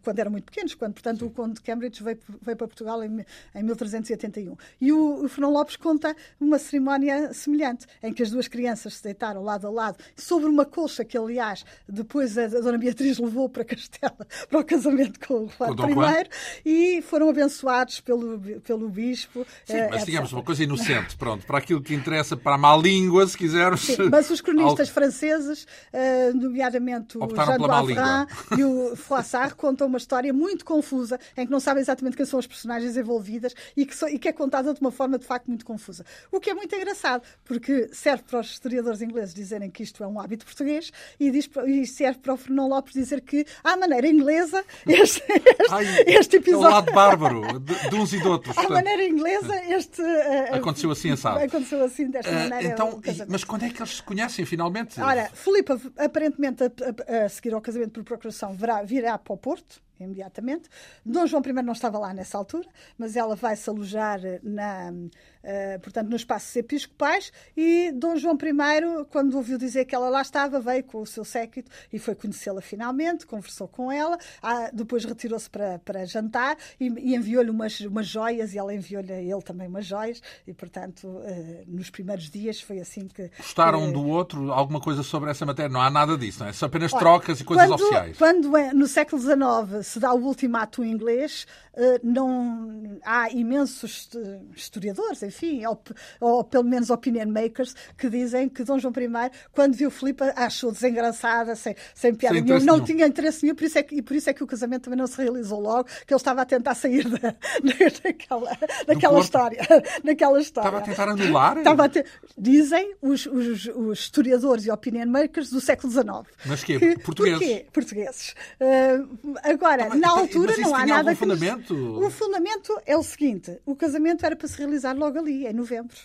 quando eram muito pequenos, quando, portanto, Sim. o Conde de Cambridge veio, veio para Portugal em, em 1381. E o, o Fernão Lopes conta uma cerimónia semelhante, em que as duas crianças se deitaram lado a lado sobre uma colcha que, aliás, depois a, a Dona Beatriz levou para Castela para o casamento com o Juan I e foram abençoados pelo, pelo bispo. Sim, eh, mas digamos uma coisa inocente, pronto, para aquilo que interessa para a má língua, se quisermos. Sim, mas os cronistas franceses, uh, nomeadamente o Jean e o Froissart, contam uma história muito confusa, em que não sabem exatamente quem são as personagens envolvidas e que, so, e que é contada de uma forma de facto muito confusa. O que é muito engraçado, porque serve para os historiadores ingleses dizerem que isto é um hábito português e, diz, e serve para o Fernão Lopes dizer que à maneira inglesa, este, este, Ai, este episódio. É o lado bárbaro de, de uns e de outros. À maneira inglesa, este. Uh, aconteceu assim, sabe? Aconteceu assim, desta uh, maneira. Então, mas quando é que eles se conhecem finalmente? Ora, Filipe, aparentemente, a, a, a, seguir ao casamento por procuração, virá, virá para o Porto imediatamente. Dom João I não estava lá nessa altura, mas ela vai se alojar na, uh, portanto, nos espaços episcopais e Dom João I, quando ouviu dizer que ela lá estava, veio com o seu séquito e foi conhecê-la finalmente, conversou com ela, ah, depois retirou-se para, para jantar e, e enviou-lhe umas, umas joias e ela enviou-lhe a ele também umas joias e, portanto, uh, nos primeiros dias foi assim que... Gostaram um do outro? Alguma coisa sobre essa matéria? Não há nada disso, não é? São apenas trocas e coisas quando, oficiais. Quando é, no século XIX se dá o ultimato inglês, uh, não, há imensos historiadores, enfim, ou, ou, pelo menos opinion makers, que dizem que Dom João I, quando viu Filipe, achou desengraçada, sem, sem piada sem nenhuma, não tinha interesse nenhum, por isso é que, e por isso é que o casamento também não se realizou logo, que ele estava a tentar sair da, daquela, daquela história. Daquela história. Estava a tentar anular? Estava a te... Dizem os, os, os, historiadores e opinion makers do século XIX. Mas quê? Que, Portugueses? Porquê? Portugueses. Uh, agora, na altura não há nada que... fundamento? Nos... O fundamento é o seguinte, o casamento era para se realizar logo ali, em novembro.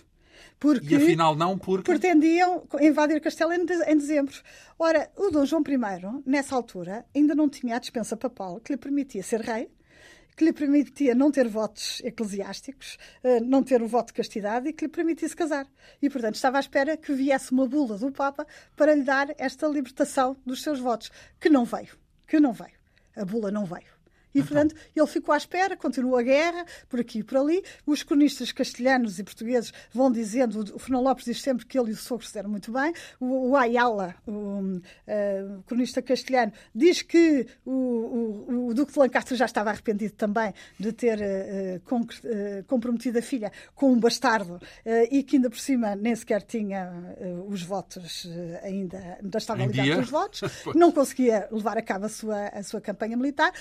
Porque e afinal não, porque... Pretendiam invadir Castelo em, dezembro. Ora, o Dom João I, nessa altura, ainda não tinha a dispensa papal que lhe permitia ser rei, que lhe permitia não ter votos eclesiásticos, eh, não ter o voto de castidade e que lhe permitisse casar. E, portanto, estava à espera que viesse uma bula do Papa para lhe dar esta libertação dos seus votos, que não veio. Que não veio. A bula não veio. E, então. portanto, ele ficou à espera, continuou a guerra, por aqui e por ali. Os cronistas castelhanos e portugueses vão dizendo, o Fernão Lopes diz sempre que ele e o sogro se deram muito bem. O, o Ayala, o uh, cronista castelhano, diz que o, o, o, Duque de Lancaster já estava arrependido também de ter uh, com, uh, comprometido a filha com um bastardo e que ainda por cima nem sequer tinha os votos ainda, ainda estava ligado com os votos, não conseguia levar a cabo a sua, a sua campanha militar.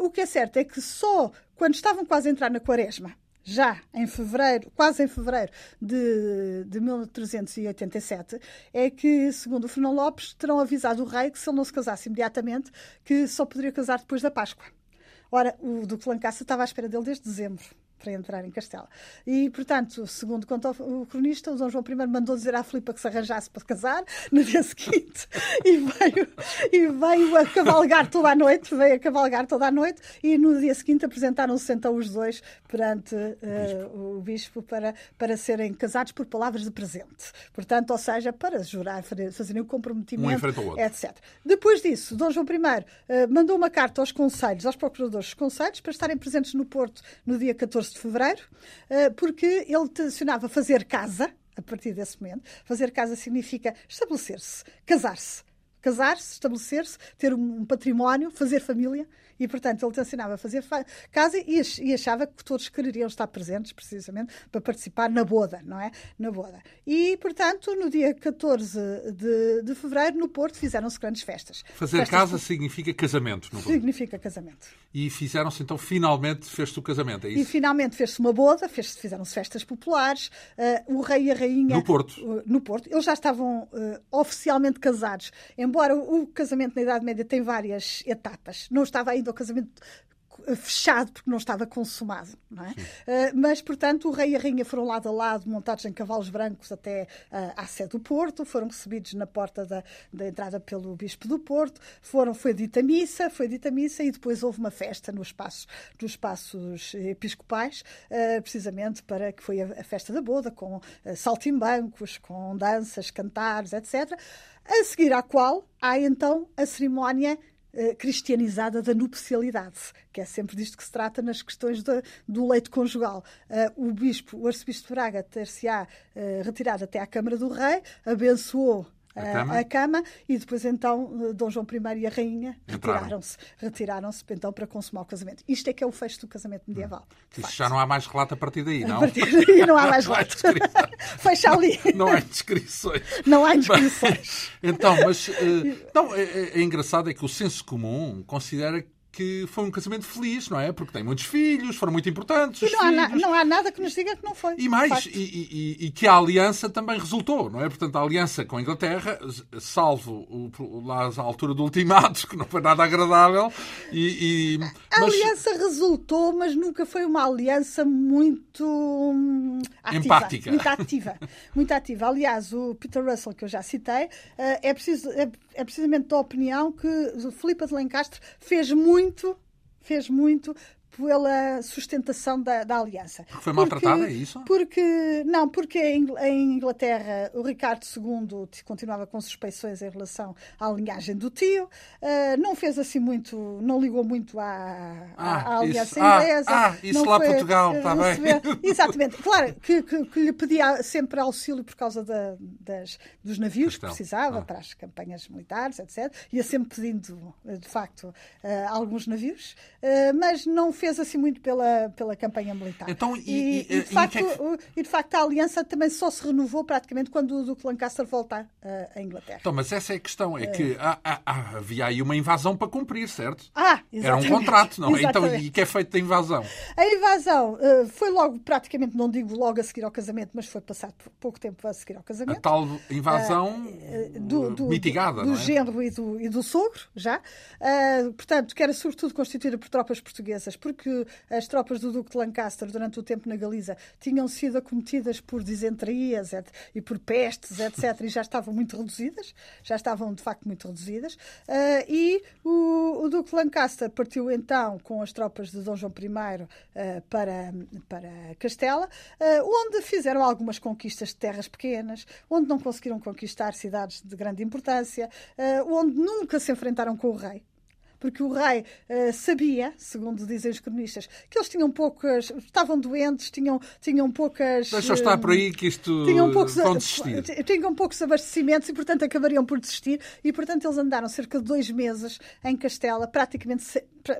o que é certo é que só quando estavam quase a entrar na quaresma, já em fevereiro, quase em fevereiro de, de 1387, é que, segundo o Fernão Lopes, terão avisado o rei que se ele não se casasse imediatamente, que só poderia casar depois da Páscoa. Ora, o Duque de Lancaster estava à espera dele desde dezembro para entrar em Castela. E, portanto, segundo conta o cronista, o Dom João I mandou dizer à Filipa que se arranjasse para casar no dia seguinte e veio, e veio a cavalgar toda a noite, veio a cavalgar toda a noite e no dia seguinte apresentaram-se então os dois perante uh, o bispo para, para serem casados por palavras de presente. Portanto, ou seja, para jurar, fazerem o comprometimento, um etc. Depois disso, Dom João I uh, mandou uma carta aos conselhos, aos procuradores dos conselhos, para estarem presentes no Porto no dia 14 14 de fevereiro, eh, porque ele tencionava fazer casa, a partir desse momento. Fazer casa significa estabelecer-se, casar-se. Casar-se, estabelecer-se, ter um património, fazer família e, portanto, ele tencionava fazer casa e achava que todos quereriam estar presentes, precisamente, para participar na boda, não é? Na boda. E, portanto, no dia 14 de, de fevereiro, no Porto, fizeram-se grandes festas. Fazer festas casa significa casamento, no Significa casamento. E fizeram-se, então, finalmente fez-se o casamento, é isso? E finalmente fez-se uma boda, fez fizeram-se festas populares, uh, o rei e a rainha... No Porto. Uh, no Porto. Eles já estavam uh, oficialmente casados, embora o, o casamento na Idade Média tem várias etapas. Não estava ainda o casamento fechado porque não estava consumado. Não é? Uh, mas, portanto, o rei e a rainha foram lado a lado, montados em cavalos brancos até uh, à sede do Porto, foram recebidos na porta da, da entrada pelo bispo do Porto, foram, foi dita missa, foi dita missa e depois houve uma festa nos espaços, nos espaços episcopais, uh, precisamente para que foi a, a, festa da boda, com saltimbancos, com danças, cantares, etc. A seguir à qual há então a cerimónia eh, cristianizada da nupcialidade, que é sempre disto que se trata nas questões de, do leito conjugal. Uh, o bispo, o arcebispo de Braga, ter-se-á uh, retirado até à Câmara do Rei, abençoou a cama. a cama. e depois então Dom João I e a rainha retiraram-se retiraram-se então para consumar o casamento. Isto é que é o fecho do casamento medieval. Hum. Isso já não há mais relato a partir daí, não? A partir daí não há mais relato. Fecha ali. Não há descrições. Não há descrições. então, mas uh, não, é, é, é engraçado é que o senso comum considera que que foi um casamento feliz, não é? Porque tem muitos filhos, foram muito importantes. E não há, na, não há, nada que nos diga que não foi. E mais, e, e, e, que a aliança também resultou, não é? Portanto, a aliança com a Inglaterra, salvo o, lá à altura do ultimato, que não foi nada agradável. E, a mas... aliança resultou, mas nunca foi uma aliança muito hum, ativa, empática. Muito ativa. muito ativa. Aliás, o Peter Russell, que eu já citei, eh, é, preciso, é, é precisamente da opinião que Filipe de Lencastre fez muito fez muito pela sustentação da, da aliança. Porque foi maltratada, é isso? Porque, não, porque em Inglaterra o Ricardo II continuava com suspeições em relação à linhagem do tio, uh, não fez assim muito, não ligou muito à, ah, à aliança isso, ah, inglesa. Ah, ah isso lá foi, Portugal, está bem. Exatamente, claro, que, que, que, lhe pedia sempre auxílio por causa da, das, dos navios Castelo. que precisava ah. para as campanhas militares, etc. Ia sempre pedindo, de facto, uh, alguns navios, uh, mas não fez fez assim muito pela, pela campanha militar. Então, e, e, e, de facto, é e, de facto, a aliança também só se renovou praticamente quando o Duque Lancaster volta à Inglaterra. Então, mas essa é a questão, é que há, há, havia aí uma invasão para cumprir, certo? Ah, exatamente. Era um contrato, não é? Então, e que é feito da invasão? A invasão uh, foi logo, praticamente, não digo logo a seguir ao casamento, mas foi passado pouco tempo a seguir ao casamento. A tal invasão uh, do, do, mitigada, do, do é? genro e do, e do sogro, já. Uh, portanto, que era sobretudo constituída por tropas portuguesas, porque as tropas do Duque de Lancaster, durante o tempo na Galiza, tinham sido acometidas por disenterias e por pestes, etc., e já estavam muito reduzidas, já estavam de facto muito reduzidas. Uh, e o, o, Duque de Lancaster partiu então com as tropas de Dom João I uh, para, para Castela, uh, onde fizeram algumas conquistas de terras pequenas, onde não conseguiram conquistar cidades de grande importância, onde nunca se enfrentaram com o rei porque o rei uh, sabia, segundo dizem os cronistas, que eles tinham poucas, estavam doentes, tinham, tinham poucas. Deixa estar por aí que isto tinham poucos, vão desistir. Tinham poucos abastecimentos e, portanto, acabariam por desistir. E, portanto, eles andaram cerca de dois meses em Castela, praticamente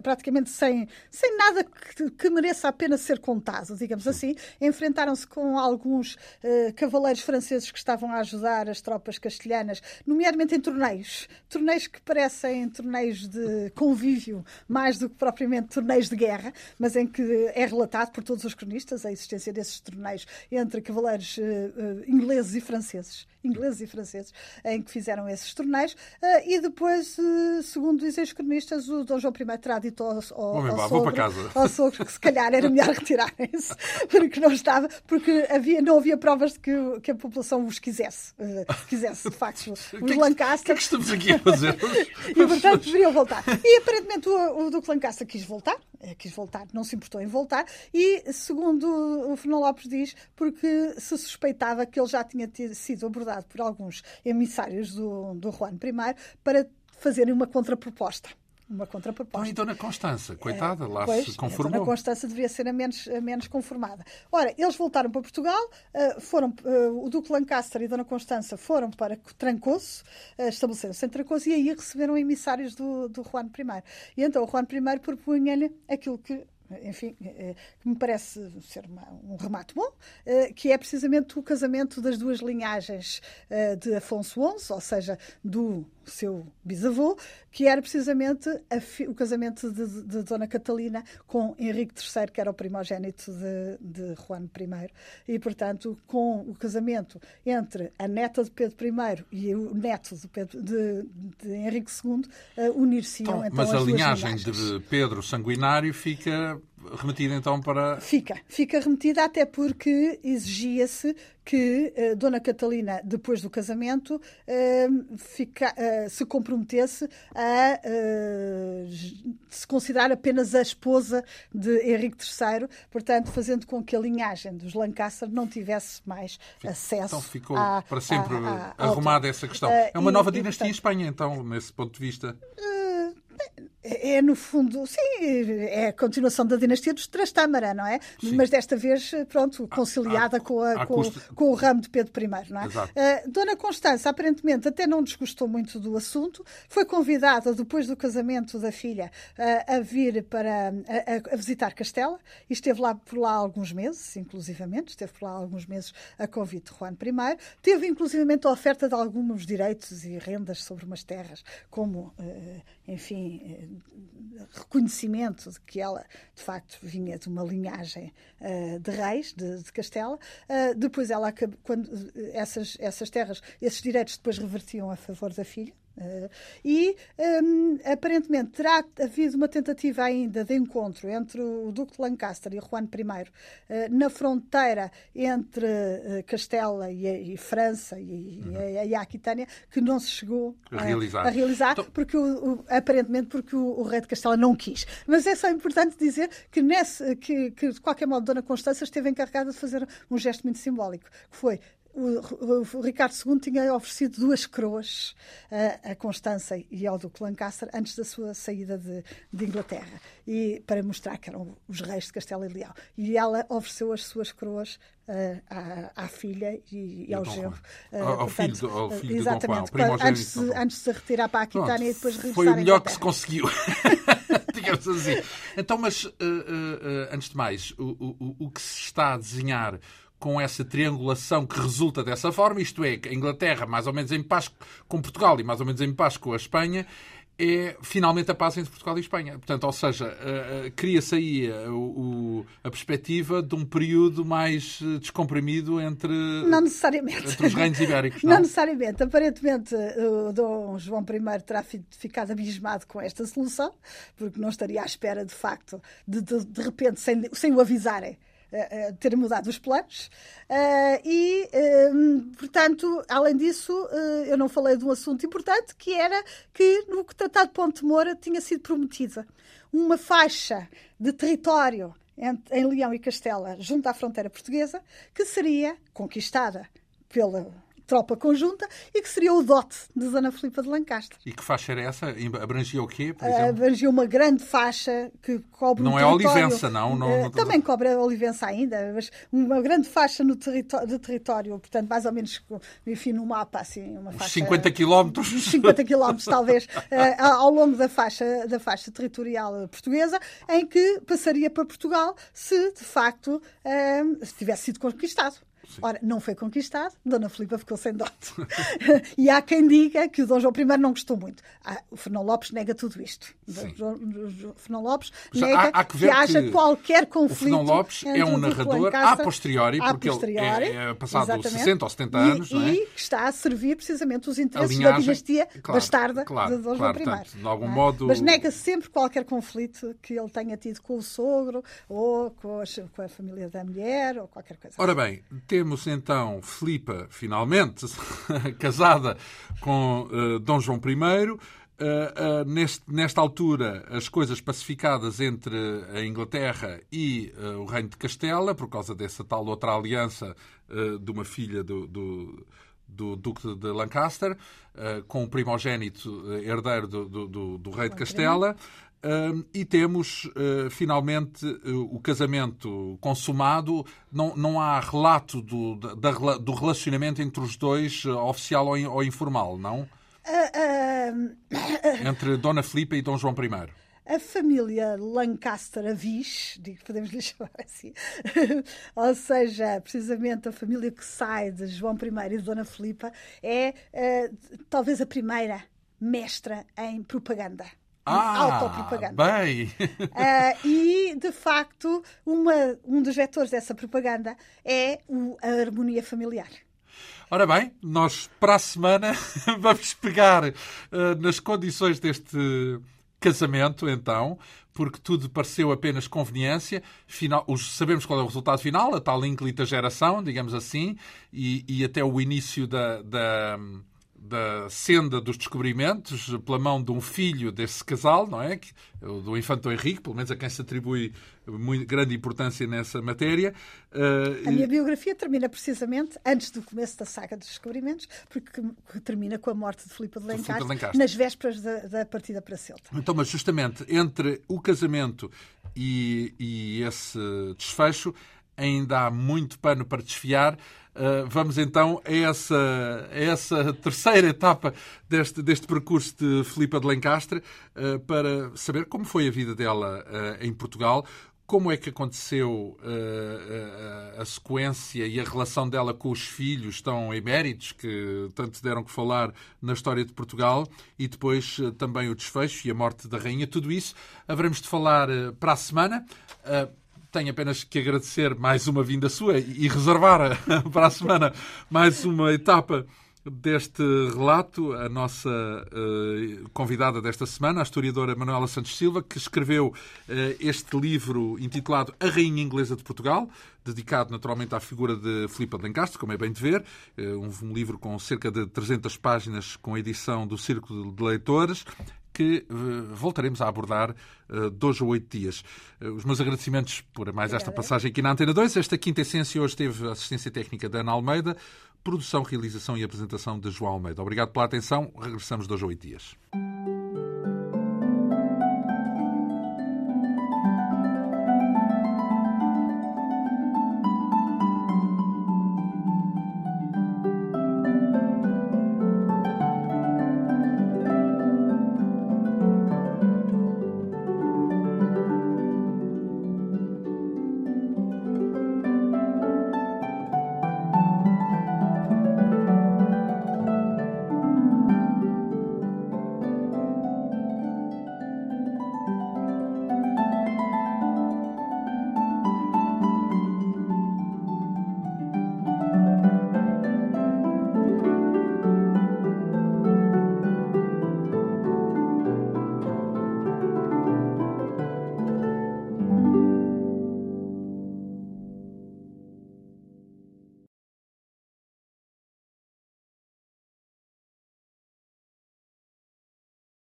praticamente sem, sem nada que, que, mereça a pena ser contado, digamos assim. Enfrentaram-se com alguns uh, cavaleiros franceses que estavam a ajudar as tropas castelhanas, nomeadamente em torneios. Torneios que parecem torneios de convívio, mais do que propriamente torneios de guerra, mas em que é relatado por todos os cronistas a existência desses torneios entre cavaleiros uh, uh, ingleses e franceses ingleses e franceses, em que fizeram esses torneios. Uh, e depois, uh, segundo dizem os cronistas, o Dom João I terá dito ao, ao, ao, ao, sogro, ao sogro que se calhar era melhor retirarem-se, porque não estava, porque havia, não havia provas de que, que a população os quisesse, uh, quisesse de facto os que é Lancaster. O que é que estamos aqui a fazer? e portanto deveriam voltar. E aparentemente o, o Duque Lancaster quis voltar, quis voltar, não se importou em voltar, e segundo o Fernão Lopes diz, porque se suspeitava que ele já tinha sido abordado por alguns emissários do, do Juan I para fazerem uma contraproposta uma contraproposta. Então, e Dona Constança, coitada, lá pois, se conformou. A Dona Constança deveria ser a menos, a menos conformada. Ora, eles voltaram para Portugal, eh, foram, eh, o Duque Lancaster e Dona Constança foram para Trancoso, eh, estabeleceram-se em Trancoso e aí receberam emissários do, do Juan I. E então o Juan I propunha-lhe aquilo que enfim, eh, que me parece ser uma, um remate bom, eh, que é precisamente o casamento das duas linhagens eh, de Afonso XI, ou seja, do seu bisavô, que era precisamente o casamento de, de, Dona Catalina com Henrique III, que era o primogênito de, de Juan I. E, portanto, com o casamento entre a neta de Pedro I e o neto de, Pedro, de, de Henrique II, unir-se-iam então, então, Mas a linhagem de Pedro Sanguinário fica remetida então para. Fica, fica remetida até porque exigia-se que uh, Dona Catalina, depois do casamento, uh, fica, uh, se comprometesse a se considerar apenas a esposa de Henrique III, portanto, fazendo com que a linhagem dos Lancaster não tivesse mais acesso. Então ficou à, para sempre à, à, arrumada essa questão. é uma nova e, dinastia e, portanto, em Espanha, então, nesse ponto de vista. É, no fundo, sim, é a continuação da dinastia dos Trastámara, não é? Sim. Mas desta vez, pronto, conciliada com, a, com, custa... com, o ramo de Pedro I, não é? Uh, Dona Constança, aparentemente, até não desgostou muito do assunto, foi convidada, depois do casamento da filha, uh, a vir para a, a, visitar Castela e esteve lá por lá alguns meses, inclusivamente, esteve por lá alguns meses a convite de Juan I. Teve, inclusivamente, a oferta de alguns direitos e rendas sobre umas terras, como, uh, enfim reconhecimento de que ela, de facto, vinha de uma linhagem uh, de reis, de, de Castela. Uh, depois ela, quando essas, essas terras, esses direitos depois revertiam a favor da filha, e um, aparentemente terá havido uma tentativa ainda de encontro entre o Duque de Lancaster e Juan I uh, na fronteira entre uh, Castela e, e, França e, uhum. e, a, Aquitânia que não se chegou a realizar, a realizar então... porque o, o, aparentemente porque o, o, rei de Castela não quis. Mas é só importante dizer que, nesse, que, que de qualquer modo Dona Constança esteve encarregada de fazer um gesto muito simbólico, que foi o, o, Ricardo II tinha oferecido duas coroas a, a Constança e ao Duque Lancaster antes da sua saída de, de, Inglaterra e para mostrar que eram os reis de Castelo e Leão. E ela ofereceu as suas coroas uh, à, à, filha e, e ao genro. Uh, ao, ao, filho, do, ao filho exatamente, do Dom Juan, antes, de, antes de se retirar para a Aquitânia e depois regressar Foi o melhor que se conseguiu. digamos assim. Então, mas uh, antes de mais, o, o, o que se está a desenhar com essa triangulação que resulta dessa forma, isto é, a Inglaterra mais ou menos em paz com Portugal e mais ou menos em paz com a Espanha, é finalmente a paz entre Portugal e Espanha. Portanto, ou seja, uh, uh, cria-se aí uh, o, a perspectiva de um período mais descomprimido entre, não necessariamente. entre os reinos ibéricos. Não? não necessariamente. Aparentemente, o Dom João I terá ficado abismado com esta solução, porque não estaria à espera, de facto, de, de, de repente, sem, sem o avisarem, ter mudado os planos. Uh, e, portanto, além disso, eu não falei de um assunto importante, que era que no Tratado de Ponte Moura tinha sido prometida uma faixa de território em Leão e Castela, junto à fronteira portuguesa, que seria conquistada pela tropa conjunta e que seria o dote de Dona Filipa de Lancaster. E que faixa era essa? Abrangia o quê, por exemplo? Abrangia uma grande faixa que cobre Não um é Olivença, não? não, não... Também cobre a Olivença ainda, mas uma grande faixa no território, de território, portanto, mais ou menos, enfim, no mapa, assim, uma faixa... 50 quilómetros? 50 quilómetros, talvez, eh, ao longo da faixa, da faixa territorial portuguesa, em que passaria para Portugal se, de facto, eh, se tivesse sido conquistado. Sim. Ora, não foi conquistado, Dona Filipa ficou sem dote. e há quem diga que o Dom João I não gostou muito. Ah, o Fernão Lopes nega tudo isto. O Fernão Lopes nega há, há que, que haja que qualquer conflito. O Fernão Lopes é um narrador a posteriori, porque posteriori, ele é, é passado exatamente. 60 ou 70 anos. E, não é? e que está a servir precisamente os interesses linhagem, da dinastia claro, bastarda claro, de Dom claro, João I. Portanto, de algum é? modo... Mas nega sempre qualquer conflito que ele tenha tido com o sogro ou com a, com a família da mulher ou qualquer coisa. Ora bem, temos então Filipa, finalmente, casada com uh, Dom João I. Uh, uh, neste, nesta altura, as coisas pacificadas entre a Inglaterra e uh, o Reino de Castela, por causa dessa tal outra aliança de uma filha do, do, do Duque de Lancaster, com o primogênito herdeiro do, do, do Rei de Castela. Uh, e temos uh, finalmente uh, o casamento consumado. Não, não há relato do, da, do relacionamento entre os dois, oficial ou, ou, informal, não? Entre Dona Filipa e Dom João I. A família Lancaster Avis, digo, podemos lhe chamar assim, ou seja, precisamente a família que sai de João I e de Dona Filipa, é talvez a primeira mestra em propaganda ah, autopropaganda. Bem! Uh, e, de facto, uma, um dos vetores dessa propaganda é o, a harmonia familiar. Ora bem, nós para a semana vamos pegar uh, nas condições deste casamento, então, porque tudo pareceu apenas conveniência. Final, os, sabemos qual é o resultado final, a tal ínclita geração, digamos assim, e, e até o início da, da da senda dos descobrimentos pela mão de um filho desse casal, não é? Do Infante Henrique, pelo menos a quem se atribui muito grande importância nessa matéria. Uh, a minha biografia termina precisamente antes do começo da saga dos descobrimentos, porque termina com a morte de Filipe de Lencastre, de nas vésperas da, da, partida para Celta. Então, mas justamente entre o casamento e, e esse desfecho, ainda há muito pano para desfiar. Uh, vamos então a essa, a essa terceira etapa deste, deste percurso de Filipa de Lencastre uh, para saber como foi a vida dela uh, em Portugal, como é que aconteceu a sequência e a relação dela com os filhos tão eméritos que tanto deram que falar na história de Portugal e depois também o desfecho e a morte da rainha. Tudo isso haveremos de falar para a semana tenho apenas que agradecer mais uma vinda sua e reservar para a semana mais uma etapa deste relato a nossa uh, convidada desta semana, a historiadora Manuela Santos Silva, que escreveu uh, este livro intitulado A Rainha Inglesa de Portugal, dedicado naturalmente à figura de Filipe de Lencastre, como é bem de ver, uh, um, um, livro com cerca de 300 páginas, com edição do Círculo de Leitores, que voltaremos a abordar de hoje a oito dias. os meus agradecimentos por mais esta passagem aqui na Antena 2. Esta quinta essência hoje teve assistência técnica da Ana Almeida, Produção, realização e apresentação de João Almeida. Obrigado pela atenção. Regressamos dois a oito dias.